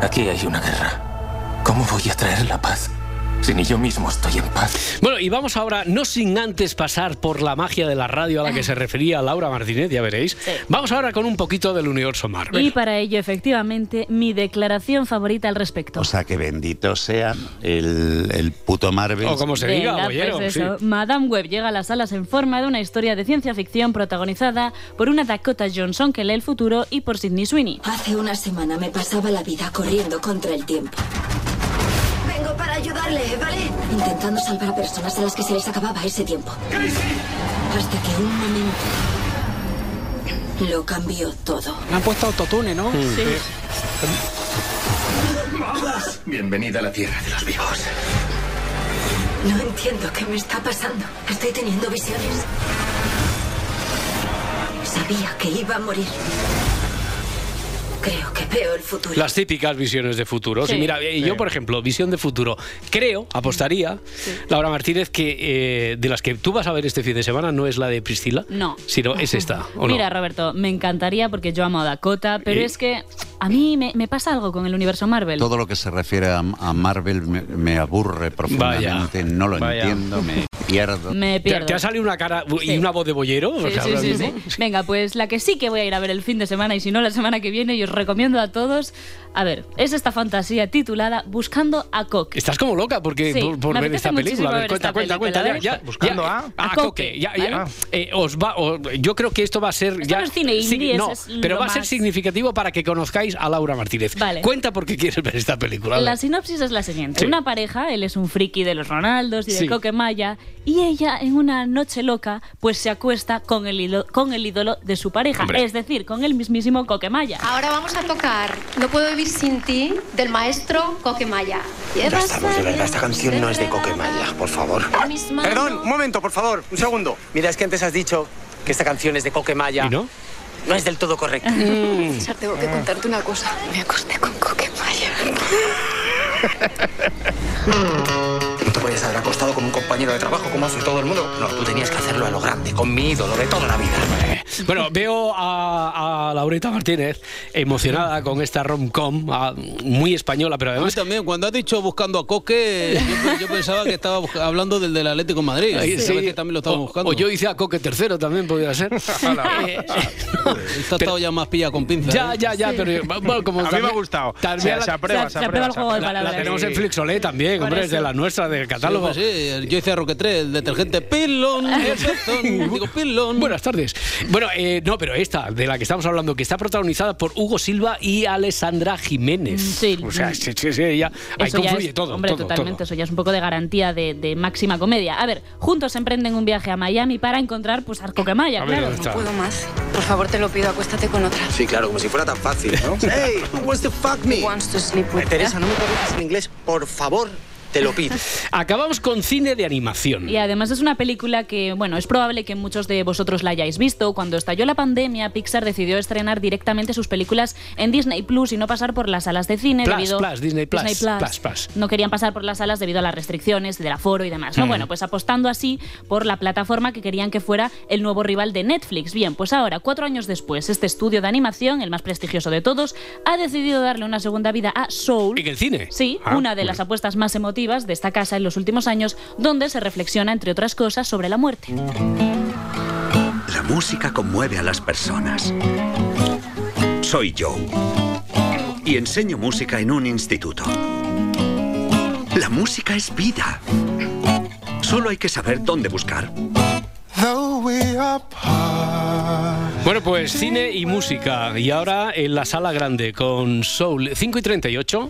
Aquí hay una guerra. ¿Cómo voy a traer la paz si ni yo mismo estoy en paz? Bueno, y vamos ahora, no sin antes pasar por la magia de la radio a la que se refería Laura Martínez, ya veréis. Vamos ahora con un poquito del universo Marvel. Y para ello, efectivamente, mi declaración favorita al respecto. O sea, que bendito sea el, el puto Marvel. O como se Venga, diga, bollero, pues sí. eso. Madame Web llega a las salas en forma de una historia de ciencia ficción protagonizada por una Dakota Johnson que lee el futuro y por Sidney Sweeney. Hace una semana me pasaba la vida corriendo contra el tiempo. Intentando salvar a personas a las que se les acababa ese tiempo. Hasta que un momento lo cambió todo. Me han puesto autotune, ¿no? Sí. Bienvenida a la tierra de los vivos. No entiendo qué me está pasando. Estoy teniendo visiones. Sabía que iba a morir. Creo que veo el futuro. Las típicas visiones de futuro. Sí. Sí, mira, eh, yo, Sí. por ejemplo, visión de futuro, creo, apostaría, Laura Martínez, que eh, de las que tú vas a ver este fin de semana no es la de Priscila, No. sino es esta, ¿o no? Mira, Roberto, me encantaría porque yo amo a Dakota, pero ¿Y? es que a mí me, me pasa algo con el universo Marvel. Todo lo que se refiere a, a Marvel me, me aburre profundamente, no lo Vaya. entiendo, me pierdo. Me ¿Te, pierdo. te ha salido una cara y Sí. una voz de bollero? O Sí, sea, sí, ahora sí, mismo. sí. Venga, pues la que sí que voy a ir a ver el fin de semana y si no la semana que viene y os recomiendo a todos, a ver, es esta fantasía titulada Buscando a Coque. Estás como loca porque Sí, por, por me ver esta película. A ver, cuenta, esta cuenta, película, cuenta. Ya, ya, Buscando ya, a- Coque. Coque, Ya, ya, eh, os va, yo creo que esto va a ser ya. no es cine sí, indie, no, es pero va a ser significativo para que conozcáis a Laura Martínez. Vale. Cuenta por qué quieres ver esta película. La sinopsis es la siguiente. Sí. Una pareja, él es un friki de los Ronaldos y de Sí. Coquemaya, y ella en una noche loca pues se acuesta con el, ídolo, con el ídolo de su pareja, Hombre. es decir, con el mismísimo Coquemaya. Ahora vamos a tocar No puedo vivir sin ti del maestro Coquemaya. Ya estamos, de verdad, esta canción no es de Coquemaya, por favor. Perdón, un momento, por favor, un segundo. Mira, es que antes has dicho que esta canción es de Coquemaya. no? No es del todo correcta. César, tengo que contarte una cosa. Me acosté con Coquemaya. Podías haber acostado con un compañero de trabajo como hace todo el mundo. No, tú tenías que hacerlo a lo grande, con mi ídolo de toda la vida. Bueno, veo a, a Laurita Martínez emocionada con esta rom-com, ah, muy española, pero A mí además. también, cuando has dicho buscando a Coque, yo, yo pensaba que estaba hablando del del Atlético de Madrid. Ay, Sí. sí. que también lo estaba O- buscando. O yo hice a Coque tercero también, podría ser. Eh, Está todo ya más pilla con pinza. Ya, ¿eh? ya, ya, pero bueno, como A mí me ha gustado. también Se- la- se aprueba, se Se aprueba, aprueba el juego de La- La, palabras. tenemos Sí. en Flixolé también, Por hombre, es de eso. la nuestra, del catálogo. Sí, pues sí, yo hice a Roque 3, el detergente pilón, digo pilón. Buenas tardes. Bueno, eh, no, pero esta, de la que estamos hablando, que está protagonizada por Hugo Silva y Alessandra Jiménez. Sí. O sea, sí, sí, sí, ella, ahí Eso ya confluye es, todo. hombre, todo, totalmente, todo. eso ya es un poco de garantía de, de máxima comedia. A ver, juntos emprenden un viaje a Miami para encontrar pues a Coquemaya, A ver, claro. No puedo más. Por favor, te lo pido, acuéstate con otra. Sí, claro, como si fuera tan fácil, ¿no? hey, who wants to fuck me? Wants to sleep with Teresa, no me preguntes en inglés, por favor, te lo pido. Acabamos con cine de animación. Y además es una película que, bueno, es probable que muchos de vosotros la hayáis visto. Cuando estalló la pandemia, Pixar decidió estrenar directamente sus películas en Disney Plus y no pasar por las salas de cine Plus, debido Plus, Disney Plus, Plus, Plus. No querían pasar por las salas debido a las restricciones del aforo y demás. ¿no? Mm. Bueno, pues apostando así por la plataforma que querían que fuera el nuevo rival de Netflix. Bien, pues ahora, cuatro años después, este estudio de animación, el más prestigioso de todos, ha decidido darle una segunda vida a Soul. ¿En el cine? Sí, Ah, una de las apuestas más emotivas de esta casa en los últimos años, donde se reflexiona, entre otras cosas, sobre la muerte. La música conmueve a las personas. Soy Joe. Y enseño música en un instituto. La música es vida. Solo hay que saber dónde buscar. Bueno, pues cine y música. Y ahora en la sala grande con Soul 5 y 38.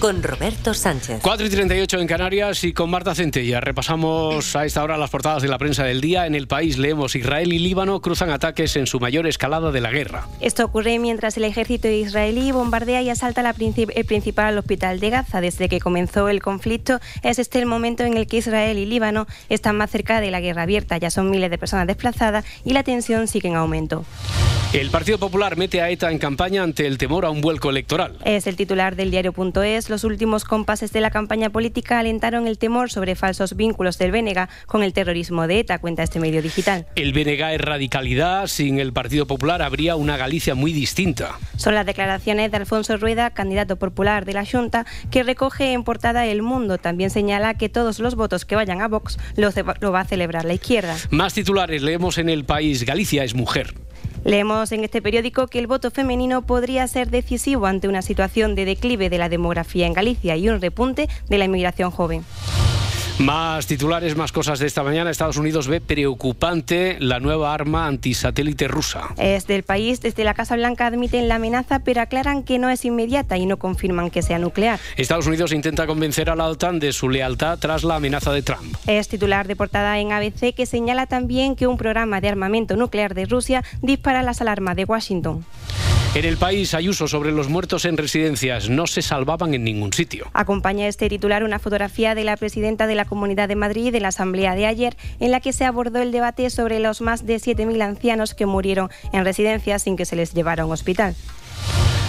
Con Roberto Sánchez. 4 y 38 en Canarias y con Marta Centella. Repasamos a esta hora las portadas de la prensa del día. En el país leemos Israel y Líbano cruzan ataques en su mayor escalada de la guerra. Esto ocurre mientras el ejército israelí bombardea y asalta la princip- el principal hospital de Gaza. Desde que comenzó el conflicto, es este el momento en el que Israel y Líbano están más cerca de la guerra abierta. Ya son miles de personas desplazadas y la tensión sigue en aumento. El Partido Popular mete a ETA en campaña ante el temor a un vuelco electoral. Es el titular del diario.es. los últimos compases de la campaña política alentaron el temor sobre falsos vínculos del Bénega con el terrorismo de ETA, cuenta este medio digital. El BNG es radicalidad, sin el Partido Popular habría una Galicia muy distinta. Son las declaraciones de Alfonso Rueda, candidato popular de la Junta, que recoge en portada El Mundo. También señala que todos los votos que vayan a Vox lo va a celebrar la izquierda. Más titulares leemos en el país. Galicia es mujer. Leemos en este periódico que el voto femenino podría ser decisivo ante una situación de declive de la demografía en Galicia y un repunte de la inmigración joven. Más titulares, más cosas de esta mañana. Estados Unidos ve preocupante la nueva arma antisatélite rusa. Es del país, desde la Casa Blanca admiten la amenaza, pero aclaran que no es inmediata y no confirman que sea nuclear. Estados Unidos intenta convencer a la OTAN de su lealtad tras la amenaza de Trump. Es titular de portada en ABC que señala también que un programa de armamento nuclear de Rusia dispara las alarmas de Washington. En el país, Ayuso sobre los muertos en residencias no se salvaban en ningún sitio. Acompaña este titular una fotografía de la presidenta de la Comunidad de Madrid de la Asamblea de ayer, en la que se abordó el debate sobre los más de 7.000 ancianos que murieron en residencias sin que se les llevara a un hospital.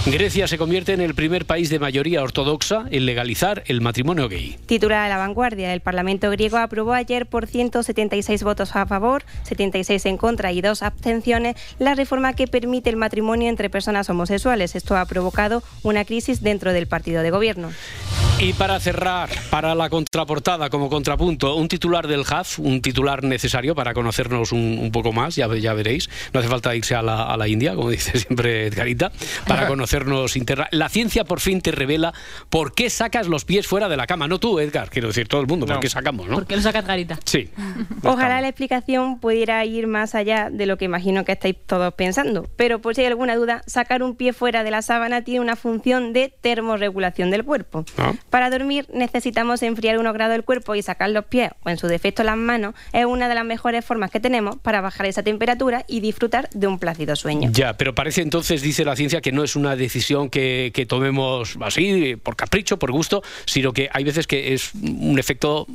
Grecia se convierte en el primer país de mayoría ortodoxa en legalizar el matrimonio gay. Titular a la vanguardia, el Parlamento griego aprobó ayer por 176 votos a favor, 76 en contra y dos abstenciones la reforma que permite el matrimonio entre personas homosexuales. Esto ha provocado una crisis dentro del partido de gobierno. Y para cerrar, para la contraportada como contrapunto, un titular del HAF, un titular necesario para conocernos un, poco más, ya, ya, veréis. No hace falta irse a la, a la India, como dice siempre Edgarita, para conocernos interna. La ciencia por fin te revela por qué sacas los pies fuera de la cama. No tú, Edgar, quiero decir todo el mundo, por qué sacamos, ¿no? ¿Por qué lo saca Edgarita? Sí. Ojalá la explicación pudiera ir más allá de lo que imagino que estáis todos pensando. Pero por si hay alguna duda, sacar un pie fuera de la sábana tiene una función de termorregulación del cuerpo. Ah. Para dormir necesitamos enfriar unos grados el cuerpo y sacar los pies o en su defecto las manos es una de las mejores formas que tenemos para bajar esa temperatura y disfrutar de un plácido sueño. Ya, pero parece entonces, dice la ciencia, que no es una decisión que, que tomemos así, por capricho, por gusto, sino que hay veces que es un efecto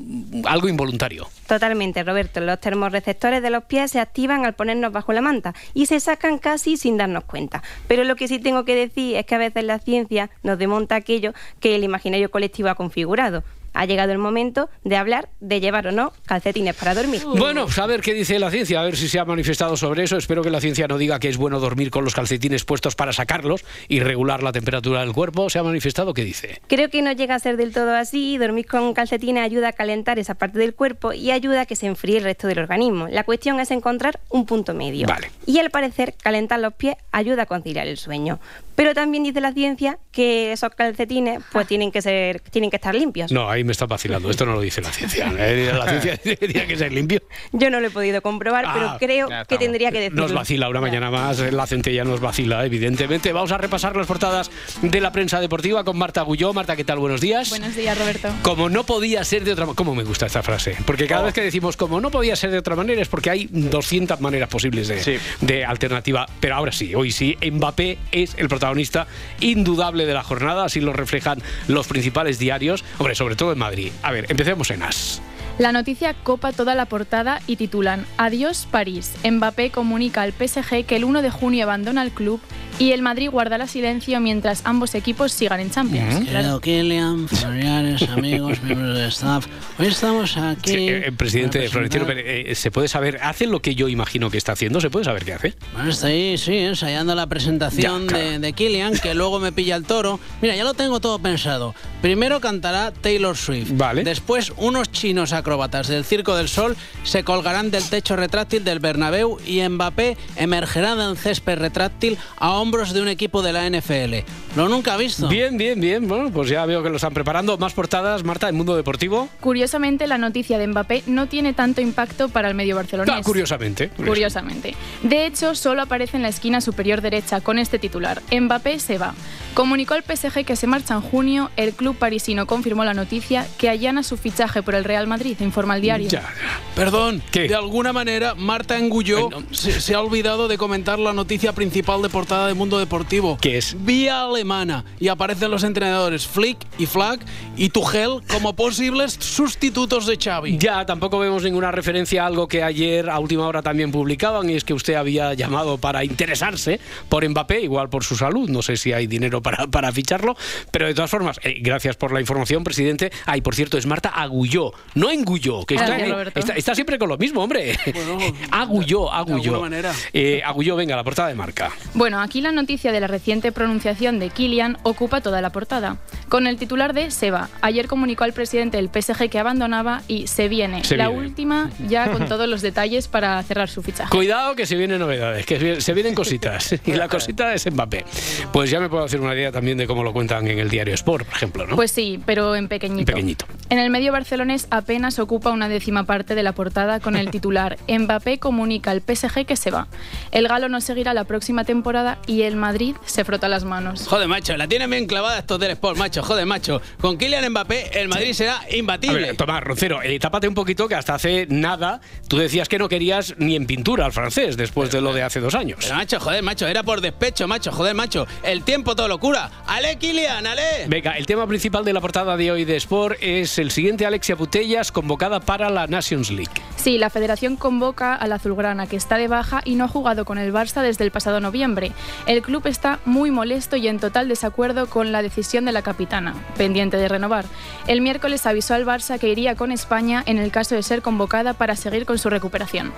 algo involuntario. Totalmente, Roberto. Los termorreceptores de los pies se activan al ponernos bajo la manta y se sacan casi sin darnos cuenta. Pero lo que sí tengo que decir es que a veces la ciencia nos demonta aquello que el imaginario colectivo ha configurado ha llegado el momento de hablar de llevar o no calcetines para dormir. Bueno, a ver qué dice la ciencia, a ver si se ha manifestado sobre eso. Espero que la ciencia no diga que es bueno dormir con los calcetines puestos para sacarlos y regular la temperatura del cuerpo. ¿Se ha manifestado? ¿Qué dice? Creo que no llega a ser del todo así. Dormir con calcetines ayuda a calentar esa parte del cuerpo y ayuda a que se enfríe el resto del organismo. La cuestión es encontrar un punto medio. Vale. Y al parecer, calentar los pies ayuda a conciliar el sueño. Pero también dice la ciencia que esos calcetines pues tienen que ser tienen que estar limpios. No, ahí me está vacilando. Esto no lo dice la ciencia. ¿eh? La ciencia tiene que ser limpio. Yo no lo he podido comprobar, pero Ah, creo que tendría que decirlo. Nos vacila una mañana más, la centella nos vacila, evidentemente. Vamos a repasar las portadas de la prensa deportiva con Marta Gulló. Marta, ¿qué tal? Buenos días. Buenos días, Roberto. Como no podía ser de otra manera. ¿Cómo me gusta esta frase? Porque cada Oh. vez que decimos como no podía ser de otra manera es porque hay 200 maneras posibles de, de alternativa. Pero ahora sí, hoy sí, Mbappé es el protagonista indudable de la jornada, así lo reflejan los principales diarios. Hombre, sobre todo Madrid. A ver, empecemos en As. La noticia copa toda la portada y titulan Adiós París. Mbappé comunica al PSG que el 1 de junio abandona el club y el Madrid guardará silencio mientras ambos equipos sigan en Champions. Querido Kylian, familiares, amigos, miembros del staff, hoy estamos aquí. Sí, eh, el presidente para Florentino presentar- Pérez, eh, ¿se puede saber? ¿Hace lo que yo imagino que está haciendo? ¿Se puede saber qué hace? Bueno, está ahí, sí, ensayando la presentación Ya, claro. de, de Killian, que luego me pilla el toro. Mira, ya lo tengo todo pensado. Primero cantará Taylor Swift. Vale. Después, unos chinos acróbatas del Circo del Sol se colgarán del techo retráctil del Bernabéu y Mbappé emergerá del césped retráctil a hombros de un equipo de la NFL. Lo nunca visto. Bien, bien, bien. Bueno, pues ya veo que lo están preparando. Más portadas, Marta, en Mundo Deportivo. Curiosamente, la noticia de Mbappé no tiene tanto impacto para el medio barcelonés. Ah, curiosamente. Curiosamente. De hecho, solo aparece en la esquina superior derecha con este titular. Mbappé se va. Comunicó al PSG que se marcha en junio. El club parisino confirmó la noticia que allana su fichaje por el Real Madrid, informa el diario. Ya, ya. Perdón, ¿Qué? de alguna manera Marta Engulló se, se ha olvidado de comentar la noticia principal de portada de Mundo Deportivo. ¿Qué es? Vía alemana y aparecen los entrenadores Flick y Flack y Tuchel como posibles sustitutos de Xavi. Ya, tampoco vemos ninguna referencia a algo que ayer a última hora también publicaban y es que usted había llamado para interesarse por Mbappé, igual por su salud, no sé si hay dinero para, para ficharlo, pero de todas formas, eh, gracias por la información, presidente. Ay, por cierto, es Marta Agulló, no Engulló, que está, Roberto. está, está siempre con lo mismo, hombre. Agulló, Agulló. alguna manera. Eh, Agulló, venga, la portada de marca. Bueno, aquí la noticia de la reciente pronunciación de Kylian ocupa toda la portada. Con el titular de Se va. Ayer comunicó al presidente del PSG que abandonaba y se viene. Se la viene. última ya con todos los detalles para cerrar su fichaje. Cuidado que se vienen novedades, que se- se vienen cositas. Y la cosita es Mbappé. Pues ya me puedo hacer una idea también de cómo lo cuentan en el diario Sport, por ejemplo, ¿no? Pues sí, pero en pequeñito. En pequeñito. En el medio barcelonés apenas ocupa una décima parte de la portada con el titular Mbappé comunica al PSG que se va. El galo no seguirá la próxima temporada y el Madrid se frota las manos. Joder, macho, la tienen bien clavada estos del Sport, macho. Joder, macho. Con Kylian Mbappé, el Madrid será A imbatible. ver, Tomás, Roncero, eh, tápate un poquito que hasta hace nada tú decías que no querías ni en pintura al francés después de lo de hace dos años. Pero, macho, joder, macho, era por despecho, macho, joder, macho. El tiempo todo locura. ¡Ale, Kylian, ale! Venga, el tema principal de la portada de hoy de Sport es el siguiente Alexia Putellas convocada para la Nations League. Sí, la federación convoca al azulgrana que está de baja y no ha jugado con el Barça desde el pasado noviembre. El club está muy molesto y en total desacuerdo con la decisión de la capitana, pendiente de renovar. El miércoles avisó al Barça que iría con España en el caso de ser convocada para seguir con su recuperación.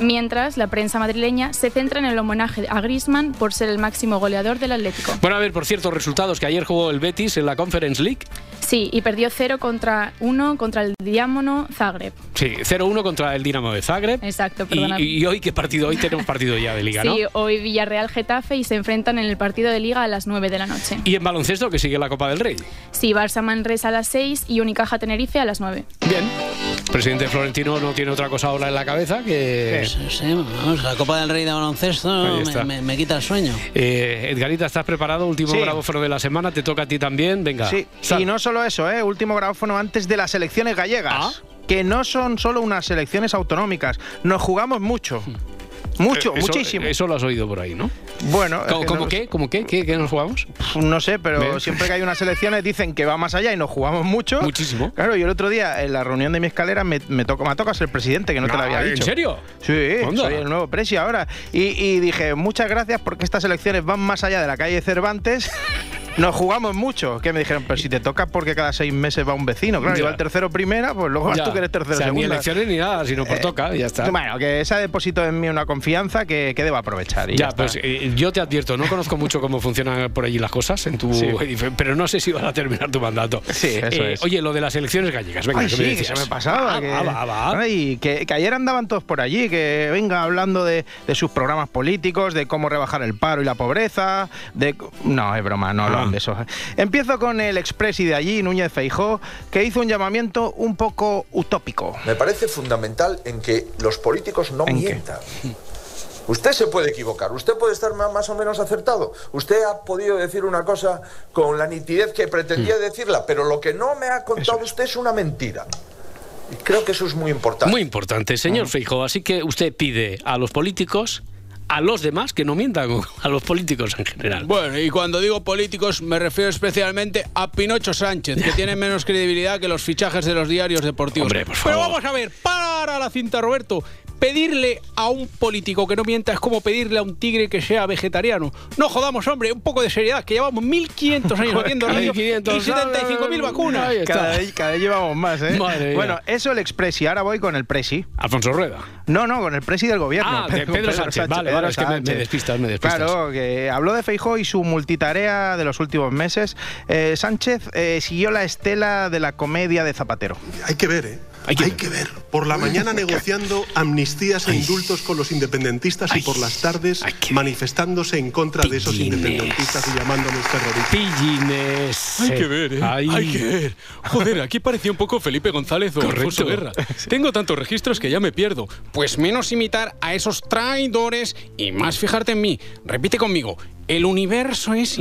Mientras, la prensa madrileña se centra en el homenaje a Griezmann por ser el máximo goleador del Atlético. Bueno, a ver, por cierto, resultados que ayer jugó el Betis en la Conference League. Sí, y perdió 0 contra 1 contra el Diámono Zagreb. Sí, 0-1 contra el Dinamo de Zagreb. Exacto, Y, perdona. y hoy, ¿qué partido? Hoy tenemos partido ya de Liga, ¿no? Sí, hoy Villarreal Getafe y se enfrentan en el partido de Liga a las 9 de la noche. Y en baloncesto, que sigue la Copa del Rey. Sí, Barça Manresa a las 6 y Unicaja Tenerife a las 9. Bien. El presidente Florentino no tiene otra cosa ahora en la cabeza que... Sí, sí, vamos, la Copa del Rey de baloncesto me, está. me- me quita el sueño. Eh, Edgarita, ¿estás preparado? Último Sí. grabófono de la semana, te toca a ti también. Venga. Sí, sal. y no solo eso, ¿eh? último grabófono antes de las elecciones gallegas. Que no son solo unas elecciones autonómicas. Nos jugamos mucho. Mucho, Eh, eso- muchísimo. Eso lo has oído por ahí, ¿no? Bueno, ¿Cómo, que cómo no- qué? ¿Cómo qué? ¿Qué, qué nos jugamos? No sé, pero ¿Ves? siempre que hay unas elecciones dicen que va más allá y nos jugamos mucho. Muchísimo. Claro, y el otro día en la reunión de mi escalera me, me, tocó, me toca ser presidente, que no, te lo Ah, había ¿en dicho. serio? Sí, soy el nuevo presi ahora. Y, y dije, muchas gracias porque estas elecciones van más allá de la calle Cervantes. Nos jugamos mucho. Que me dijeron, pero si te toca porque cada seis meses va un vecino. Claro, va el tercero primera, pues luego vas Ya. tú que eres tercero O sea, ni segunda. elecciones ni nada, sino por Eh, toca, y ya está. Bueno, que se ha depositado en mí una confianza que, que debo aprovechar. y Ya, pues eh, yo te advierto, no conozco mucho cómo funcionan por allí las cosas en tu Sí. pero no sé si vas a terminar tu mandato. Sí, eso Eh, es. Oye, lo de las elecciones gallegas, venga, Ay, ¿qué sí, me que se me pasaba. Ah, que. Ay, que, que ayer andaban todos por allí, que venga hablando de, de sus programas políticos, de cómo rebajar el paro y la pobreza. de No, es broma, no hablan Eso. Empiezo con el expresi de allí, Núñez Feijó, que hizo un llamamiento un poco utópico. Me parece fundamental en que los políticos no ¿En qué? mientan. Usted se puede equivocar, usted puede estar más o menos acertado. Usted ha podido decir una cosa con la nitidez que pretendía decirla, pero lo que no me ha contado usted es una mentira. Creo que eso es muy importante. Muy importante, señor Feijóo. Así que usted pide a los políticos, a los demás, que no mientan, a los políticos en general. Bueno, y cuando digo políticos me refiero especialmente a Pinocho Sánchez, que tiene menos credibilidad que los fichajes de los diarios deportivos. Hombre, por Pero vamos a ver, para la cinta, Roberto. Pedirle a un político que no mienta es como pedirle a un tigre que sea vegetariano. No jodamos, hombre, un poco de seriedad, que llevamos 1500 años haciendo radio 1500, y 75.000 vacunas. Ahí está. Cada vez llevamos más, ¿eh? Madre mía. bueno, eso el expresi. Ahora voy con el presi. Alfonso Rueda. No, no, con el presi del gobierno. Ah, de Pedro Sánchez. Vale, vale, es que me- me despistas, me despistas. Claro, que habló de Feijó y su multitarea de los últimos meses. Eh, Sánchez eh, siguió la estela de la comedia de Zapatero. Hay que ver, ¿eh? Hay que, ver. Por la mañana negociando amnistías e indultos con los independentistas y por las tardes manifestándose en contra de esos independentistas y llamándonos terroristas. Pillines. Hay que ver, ¿eh? Ay. Hay que ver. Joder, aquí parecía un poco Felipe González o Correcto. Alfonso Guerra. Tengo tantos registros que ya me pierdo. Pues menos imitar a esos traidores y más fijarte en mí. Repite conmigo. El universo es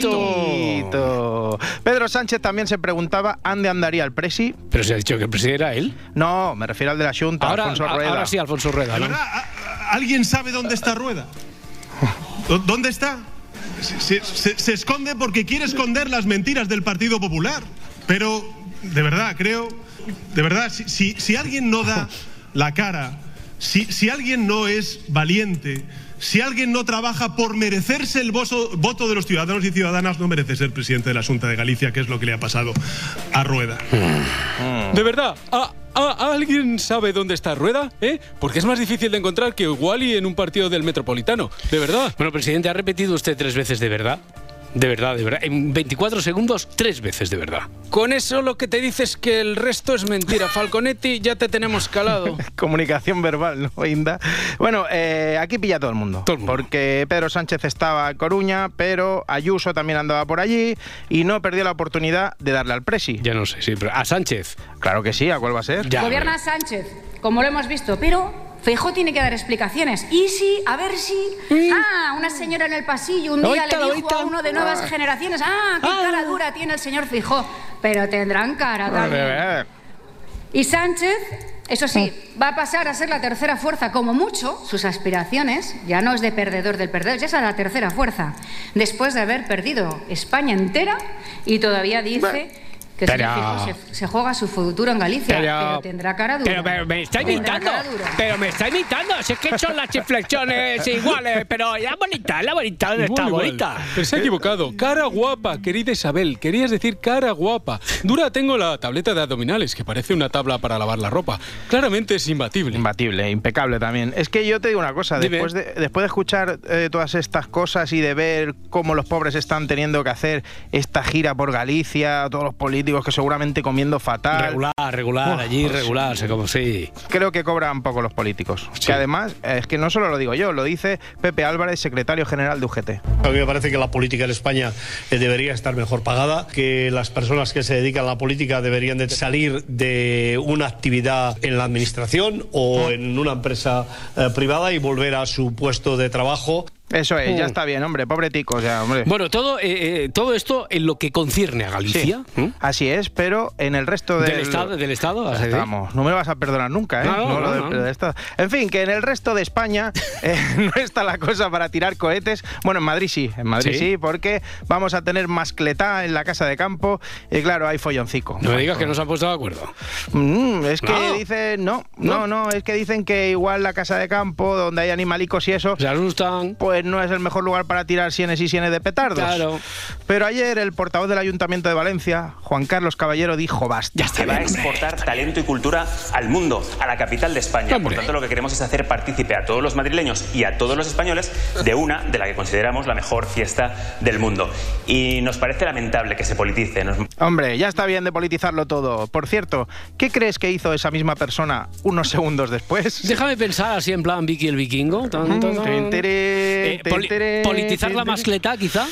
infinito. Pedro Sánchez también se preguntaba ¿ande andaría el presi? Pero se ha dicho que el presi era él. No, me refiero al de la Junta, Ahora, Alfonso Rueda. ahora sí, Alfonso Rueda. ¿no? ¿Alguien sabe dónde está Rueda? ¿Dó- ¿Dónde está? Se, se- se esconde porque quiere esconder las mentiras del Partido Popular. Pero, de verdad, creo, de verdad, si, si- si alguien no da la cara, si, si alguien no es valiente, si alguien no trabaja por merecerse el voto de los ciudadanos y ciudadanas, no merece ser presidente de la Junta de Galicia, que es lo que le ha pasado a Rueda. De verdad, ¿a- a- ¿alguien sabe dónde está Rueda? ¿Eh? Porque es más difícil de encontrar que Wally en un partido del Metropolitano. De verdad. Bueno, presidente, ¿ha repetido usted tres veces de verdad? De verdad, de verdad. En 24 segundos, tres veces de verdad. Con eso lo que te dices que el resto es mentira. Falconetti, ya te tenemos calado. Comunicación verbal, ¿no, Inda? Bueno, eh, aquí pilla todo el, mundo, Porque Pedro Sánchez estaba en Coruña, pero Ayuso también andaba por allí y no perdió la oportunidad de darle al presi. Ya no sé, sí, pero a Sánchez. Claro que sí, ¿a cuál va a ser? Gobierna Sánchez, como lo hemos visto, pero Feijó tiene que dar explicaciones. Y si, a ver si. Ah, una señora en el pasillo un día le dijo a uno de nuevas Ah. generaciones: Ah, qué cara dura tiene el señor Feijó. Pero tendrán cara también. Y Sánchez, eso sí, va a pasar a ser la tercera fuerza, como mucho, sus aspiraciones, ya no es de perdedor del perdedor, ya es a la tercera fuerza, después de haber perdido España entera y todavía dice que Pero- se, se juega su futuro en Galicia, pero, Pero- tendrá cara dura. Pero, pero me está imitando. Pero me está imitando. Si es que son las inflexiones iguales. Pero la bonita, la bonita, ¿dónde está Igual, igual. bonita? Pero se ha equivocado. Cara guapa, querida Isabel. Querías decir cara guapa. Dura tengo la tableta de abdominales, que parece una tabla para lavar la ropa. Claramente es imbatible. Imbatible, impecable también. Es que yo te digo una cosa, Dime. después de, después de escuchar eh, todas estas cosas y de ver cómo los pobres están teniendo que hacer esta gira por Galicia, todos los políticos que seguramente comiendo fatal. Regular, regular, Uf, allí pues regular, sé como sí. Creo que cobran poco los políticos. Que además, es que no solo lo digo yo, lo dice Pepe Álvarez, secretario general de UGT. A mí me parece que la política en España eh, debería estar mejor pagada, que las personas que se dedican a la política deberían de salir de una actividad en la administración o en una empresa eh, privada y volver a su puesto de trabajo. Eso es, ya Mm. está bien, hombre, pobre tico, o sea, hombre. Bueno, todo, eh, eh, todo esto en lo que concierne a Galicia. Sí, así es, pero en el resto ¿Del del, Estado- del Estado, estamos. No me vas a perdonar nunca, ¿eh? No, no, lo del- Estado. En fin, que en el resto de España eh, no está la cosa para tirar cohetes. Bueno, en Madrid sí, en Madrid ¿Sí? sí, porque vamos a tener mascletá en la casa de campo y claro, hay folloncico. No me digas que no se han puesto de acuerdo. Mm, es que dicen, no, no, no, es que dicen que igual la casa de campo, donde hay animalicos y eso, se asustan. Pues no es el mejor lugar para tirar sienes y sienes de petardos. Claro. Pero ayer el portavoz del Ayuntamiento de Valencia, Juan Carlos Caballero, dijo basta. que va a exportar talento y cultura al mundo, a la capital de España. Por tanto, lo que queremos es hacer partícipe a todos los madrileños y a todos los españoles de una de la que consideramos la mejor fiesta del mundo. Y nos parece lamentable que se politice. Nos Hombre, ya está bien de politizarlo todo. Por cierto, ¿qué crees que hizo esa misma persona unos segundos después? Déjame pensar así en plan Vicky el vikingo. Tan, tan, tan. Eh, poli- politizar la mascleta, quizá.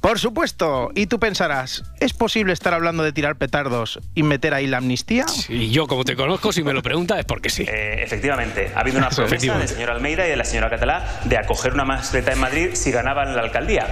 Por supuesto. Y tú pensarás, ¿es posible estar hablando de tirar petardos y meter ahí la amnistía? Y yo, como te conozco, si me lo preguntas es porque sí. Eh, efectivamente, ha habido una promesa del señor Almeida y de la señora Catalá de acoger una mascleta en Madrid si ganaban la alcaldía.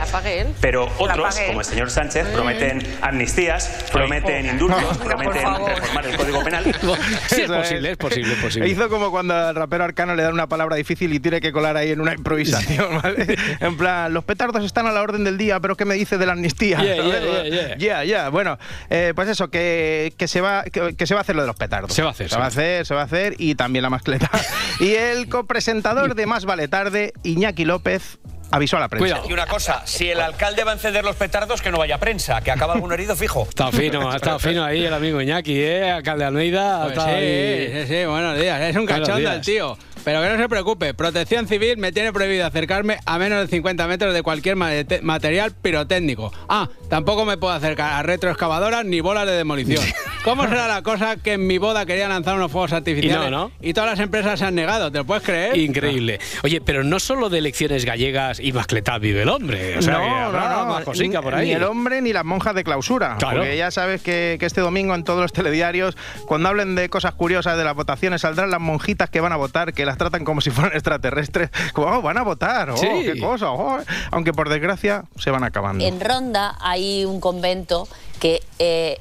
Pero otros, pagué. como el señor Sánchez, prometen amnistías, prometen indultos, prometen reformar el Código Penal. Sí, es posible, es posible, es posible. Hizo como cuando al rapero arcano le dan una palabra difícil y tiene que colar ahí en una improvisación, ¿vale? En plan, los petardos están a la orden del día, pero ¿qué me dice de la amnistía? Yeah, yeah, yeah, yeah. Ya, ya. Bueno, eh, pues eso, que, que se va, que, que se va a hacer lo de los petardos. Se va a hacer, Se va a hacer, se va a hacer y también la mascleta. y el copresentador de Más Vale Tarde, Iñaki López, avisó a la prensa. Y una cosa, si el alcalde va a encender los petardos, que no vaya prensa, que acaba algún herido fijo. Está fino, ha estado fino ahí el amigo Iñaki, ¿eh? Alcalde Almeida. Pues sí, ahí. sí, sí, buenos días. Es un días. el tío. Pero que no se preocupe, Protección Civil me tiene prohibido acercarme a menos de 50 metros de cualquier mate- material pirotécnico. Ah, tampoco me puedo acercar a retroexcavadoras ni bolas de demolición. ¿Cómo será la cosa que en mi boda quería lanzar unos fuegos artificiales Y no, ¿no? y todas las empresas se han negado? ¿Te lo puedes creer? Increíble. Oye, pero no solo de elecciones gallegas y mascletá vive el hombre. O sea, que habrá más cosica por ahí. Ni el hombre ni las monjas de clausura. Claro. Porque ya sabes que, que este domingo en todos los telediarios, cuando hablen de cosas curiosas de las votaciones, saldrán las monjitas que van a votar, que las las tratan como si fueran extraterrestres. Como, oh, van a votar, oh, Sí. qué cosa, oh. aunque por desgracia se van acabando. En Ronda hay un convento que eh,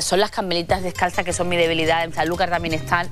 son las carmelitas descalzas, que son mi debilidad. En Sanlúcar también están.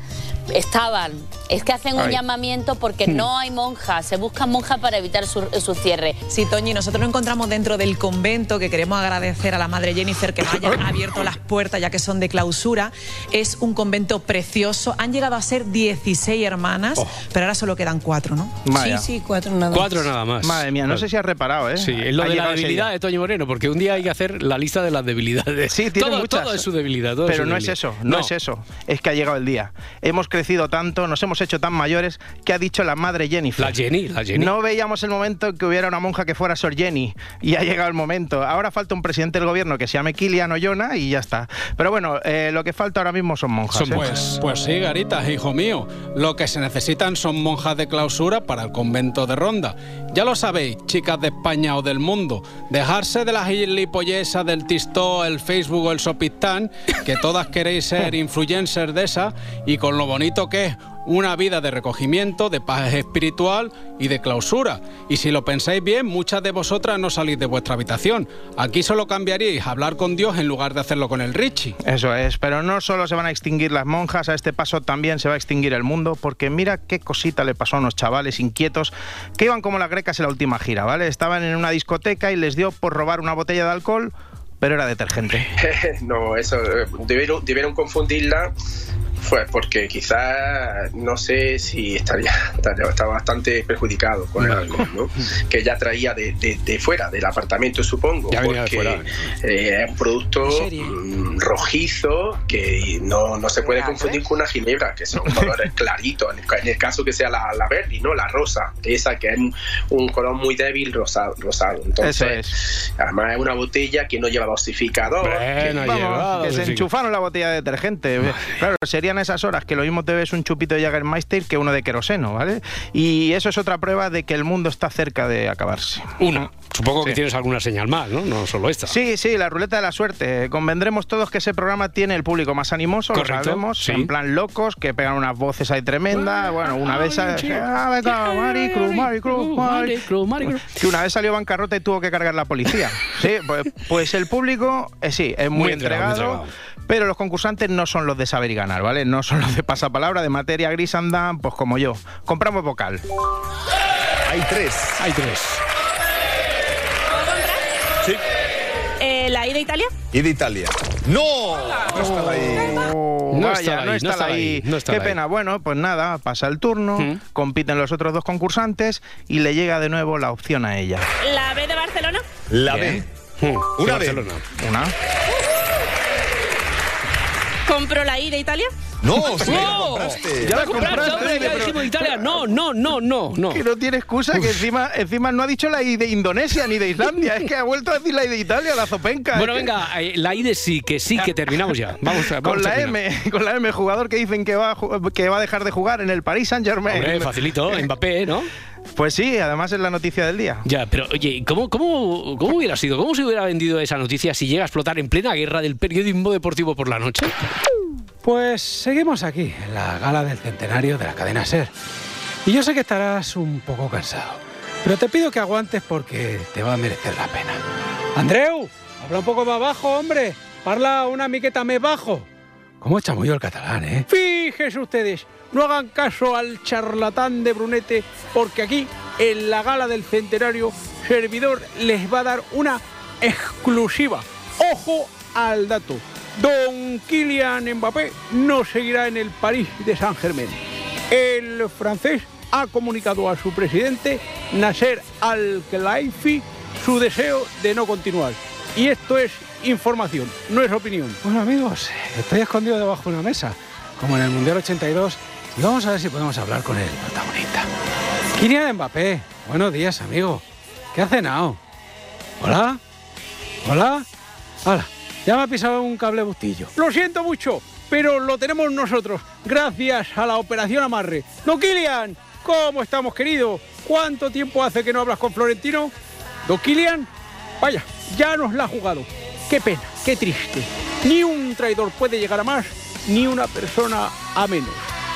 Estaban. Es que hacen un Ay. llamamiento porque Hmm. no hay monjas. Se buscan monjas para evitar su, su cierre. Sí, Toñi, nosotros nos encontramos dentro del convento que queremos agradecer a la madre Jennifer que nos haya abierto las puertas ya que son de clausura. Es un convento precioso. Han llegado a ser 16 hermanas, Oh. pero ahora solo quedan cuatro, ¿no? Vaya. Sí, sí, cuatro nada Cuatro nada más. Madre mía, no sé si has reparado, ¿eh? Sí, es lo Ha de la debilidad de Toño Moreno, porque un día hay que hacer la lista de las debilidades. Sí, tiene todo, muchas. todo es su debilidad. todo Pero su no es debilidad. eso, no, es eso. Es que ha llegado el día. Hemos crecido tanto, nos hemos hecho tan mayores que ha dicho la madre Jennifer. La Jenny, la Jenny. No veíamos el momento en que hubiera una monja que fuera Sor Jenny. Y ha llegado el momento. Ahora falta un presidente del gobierno que se llame Kilian o Yona y ya está. Pero bueno, eh, lo que falta ahora mismo son monjas. ¿eh? Pues, pues sí, Garitas, hijo mío. Lo que se necesitan son monjas de clausura para el convento de Ronda. Ya lo sabéis, chicas de España o del mundo, dejarse de las gilipollesas del Tistó, el Facebook o el Sopistán, que todas queréis ser influencers de esa, y con lo bonito que es una vida de recogimiento, de paz espiritual y de clausura. Y si lo pensáis bien, muchas de vosotras no salís de vuestra habitación. Aquí solo cambiaríais hablar con Dios en lugar de hacerlo con el Richie. Eso es, pero no solo se van a extinguir las monjas, a este paso también se va a extinguir el mundo, porque mira qué cosita le pasó a unos chavales inquietos que iban como las grecas en la última gira, ¿vale? Estaban en una discoteca y les dio por robar una botella de alcohol, pero era detergente. no, eso eh, debieron, debieron confundirla. Pues porque quizás no sé si estaría, estaría- está bastante perjudicado con el alcohol, ¿no? Que ya traía de, de- de fuera, del apartamento, supongo. Ya porque fuera. eh, es un producto mm, rojizo que no, no se puede confundir con una ginebra, que son colores claritos. En el, en el caso que sea la, la verde, ¿no? La rosa, esa que es un, color muy débil rosado. rosado. Entonces, además es una botella que no lleva dosificador. que- Vamos, que se enchufaron la botella de detergente. Claro, serían esas horas que lo mismo te ves un chupito de Jägermeister que uno de queroseno, ¿vale? Y eso es otra prueba de que el mundo está cerca de acabarse. Una. Supongo que Sí. tienes alguna señal más, ¿no? No solo esta. Sí, sí, la ruleta de la suerte. Convendremos todos que ese programa tiene el público más animoso, Correcto, lo sabemos, sí. en plan locos, que pegan unas voces ahí tremendas. Bueno, una vez... Ah. Que una vez salió bancarrota y tuvo que cargar la policía. Sí, pues, pues el público, eh, sí, es muy, Muy entregado, entregado, muy entregado. Pero los concursantes no son los de saber y ganar, ¿vale? No son los de pasapalabra, de materia gris andan, pues como yo. Compramos vocal. Hay tres. Hay tres. Sí. Eh, ¿La ida a Italia? Y de Italia. ¡No! No ahí. Oh, No vaya, ahí, no no está ahí. ahí, no estaba Qué ahí. pena. Bueno, pues nada, pasa el turno, compiten los otros dos concursantes y le llega de nuevo la opción a ella. ¿La B de Barcelona? La Bien. B. Una B. Barcelona. Una. ¿Compro la I de Italia? No, sí, ya la compraste. Ya la compraste, hombre, ya dijimos Italia. No, no, no, no, no. Que no tiene excusa, que encima, encima no ha dicho la I de Indonesia ni de Islandia, es que ha vuelto a decir la I de Italia, la zopenca. Bueno, venga, eh, la I de sí, que sí, que terminamos ya. Vamos, a- vamos Con la terminando. M, con la M, jugador que dicen que va, a que va a dejar de jugar en el Paris Saint Germain. Hombre, facilito, Mbappé, ¿no? Pues sí, además es la noticia del día. Ya, pero oye, ¿cómo, cómo, ¿cómo hubiera sido? ¿Cómo se hubiera vendido esa noticia si llega a explotar en plena guerra del periodismo deportivo por la noche? Pues seguimos aquí, en la gala del centenario de la cadena SER. Y yo sé que estarás un poco cansado, pero te pido que aguantes porque te va a merecer la pena. Andreu, habla un poco más bajo, hombre. Parla una miqueta más bajo. ¿Cómo yo el catalán, eh? Fíjense ustedes, no hagan caso al charlatán de Brunete, porque aquí, en la gala del centenario, Servidor les va a dar una exclusiva. Ojo al dato. Don Kylian Mbappé no seguirá en el París de Saint-Germain. El francés ha comunicado a su presidente, Nasser Al-Khelaifi, su deseo de no continuar. Y esto es información, no es opinión. Bueno, amigos, estoy escondido debajo de una mesa, como en el Mundial 82, y vamos a ver si podemos hablar con el protagonista. Kylian Mbappé, buenos días, amigo. ¿Qué ha cenado? ¿Hola? ¿Hola? Hola. Ya me ha pisado un cable bustillo. Lo siento mucho, pero lo tenemos nosotros, gracias a la operación Amarre. ¡Don Kilian! ¿Cómo estamos, querido? ¿Cuánto tiempo hace que no hablas con Florentino? ¿Don Kilian? Vaya, ya nos la ha jugado. Qué pena, qué triste. Ni un traidor puede llegar a más, ni una persona a menos.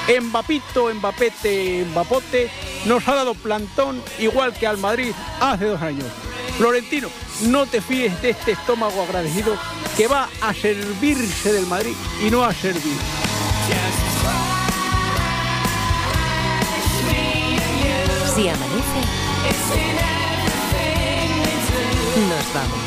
Embapito, Embapete, Embapote nos ha dado plantón igual que al Madrid hace dos años. Florentino, no te fíes de este estómago agradecido que va a servirse del Madrid y no a servir. Si amanece, nos vamos.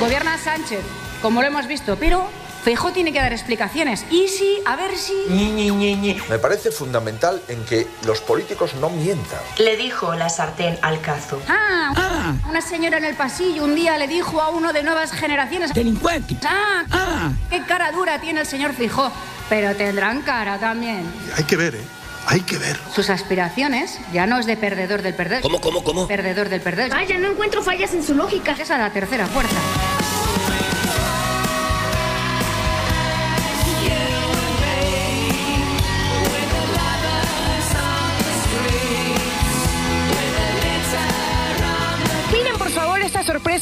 Gobierna Sánchez, como lo hemos visto, pero Feijóo tiene que dar explicaciones. Y si, a ver si... Me parece fundamental en que los políticos no mientan. Le dijo la sartén al cazo. Ah, una señora en el pasillo un día le dijo a uno de nuevas generaciones... Delincuente. Ah, qué cara dura tiene el señor Fijó. Pero tendrán cara también. Hay que ver, ¿eh? Hay que ver. Sus aspiraciones ya no es de perdedor del perder. ¿Cómo, cómo, cómo? Perdedor del perder. Vaya, no encuentro fallas en su lógica. Esa es la tercera fuerza.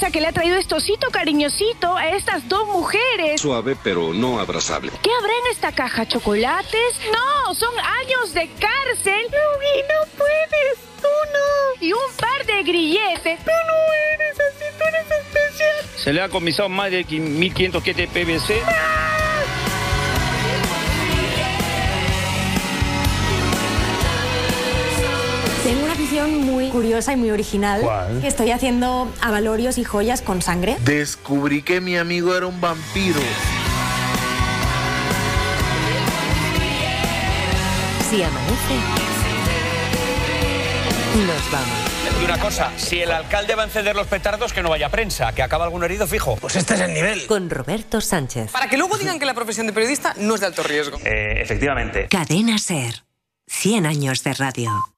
Sorpresa que le ha traído este osito cariñosito a estas dos mujeres. Suave pero no abrazable. ¿Qué habrá en esta caja? ¿Chocolates? No, son años de cárcel. Ruby, no puedes, tú no. Y un par de grilletes. Tú no eres así, tú eres especial. Se le ha comisado más de 1500 kits de PVC. Tengo muy curiosa y muy original. ¿Cuál? Que estoy haciendo avalorios y joyas con sangre. Descubrí que mi amigo era un vampiro. Si amanece, nos vamos. Y una cosa, si el alcalde va a encender los petardos, que no vaya a prensa, que acaba algún herido fijo. Pues este es el nivel. Con Roberto Sánchez. Para que luego digan que la profesión de periodista no es de alto riesgo. Eh, efectivamente. Cadena Ser. 100 años de radio.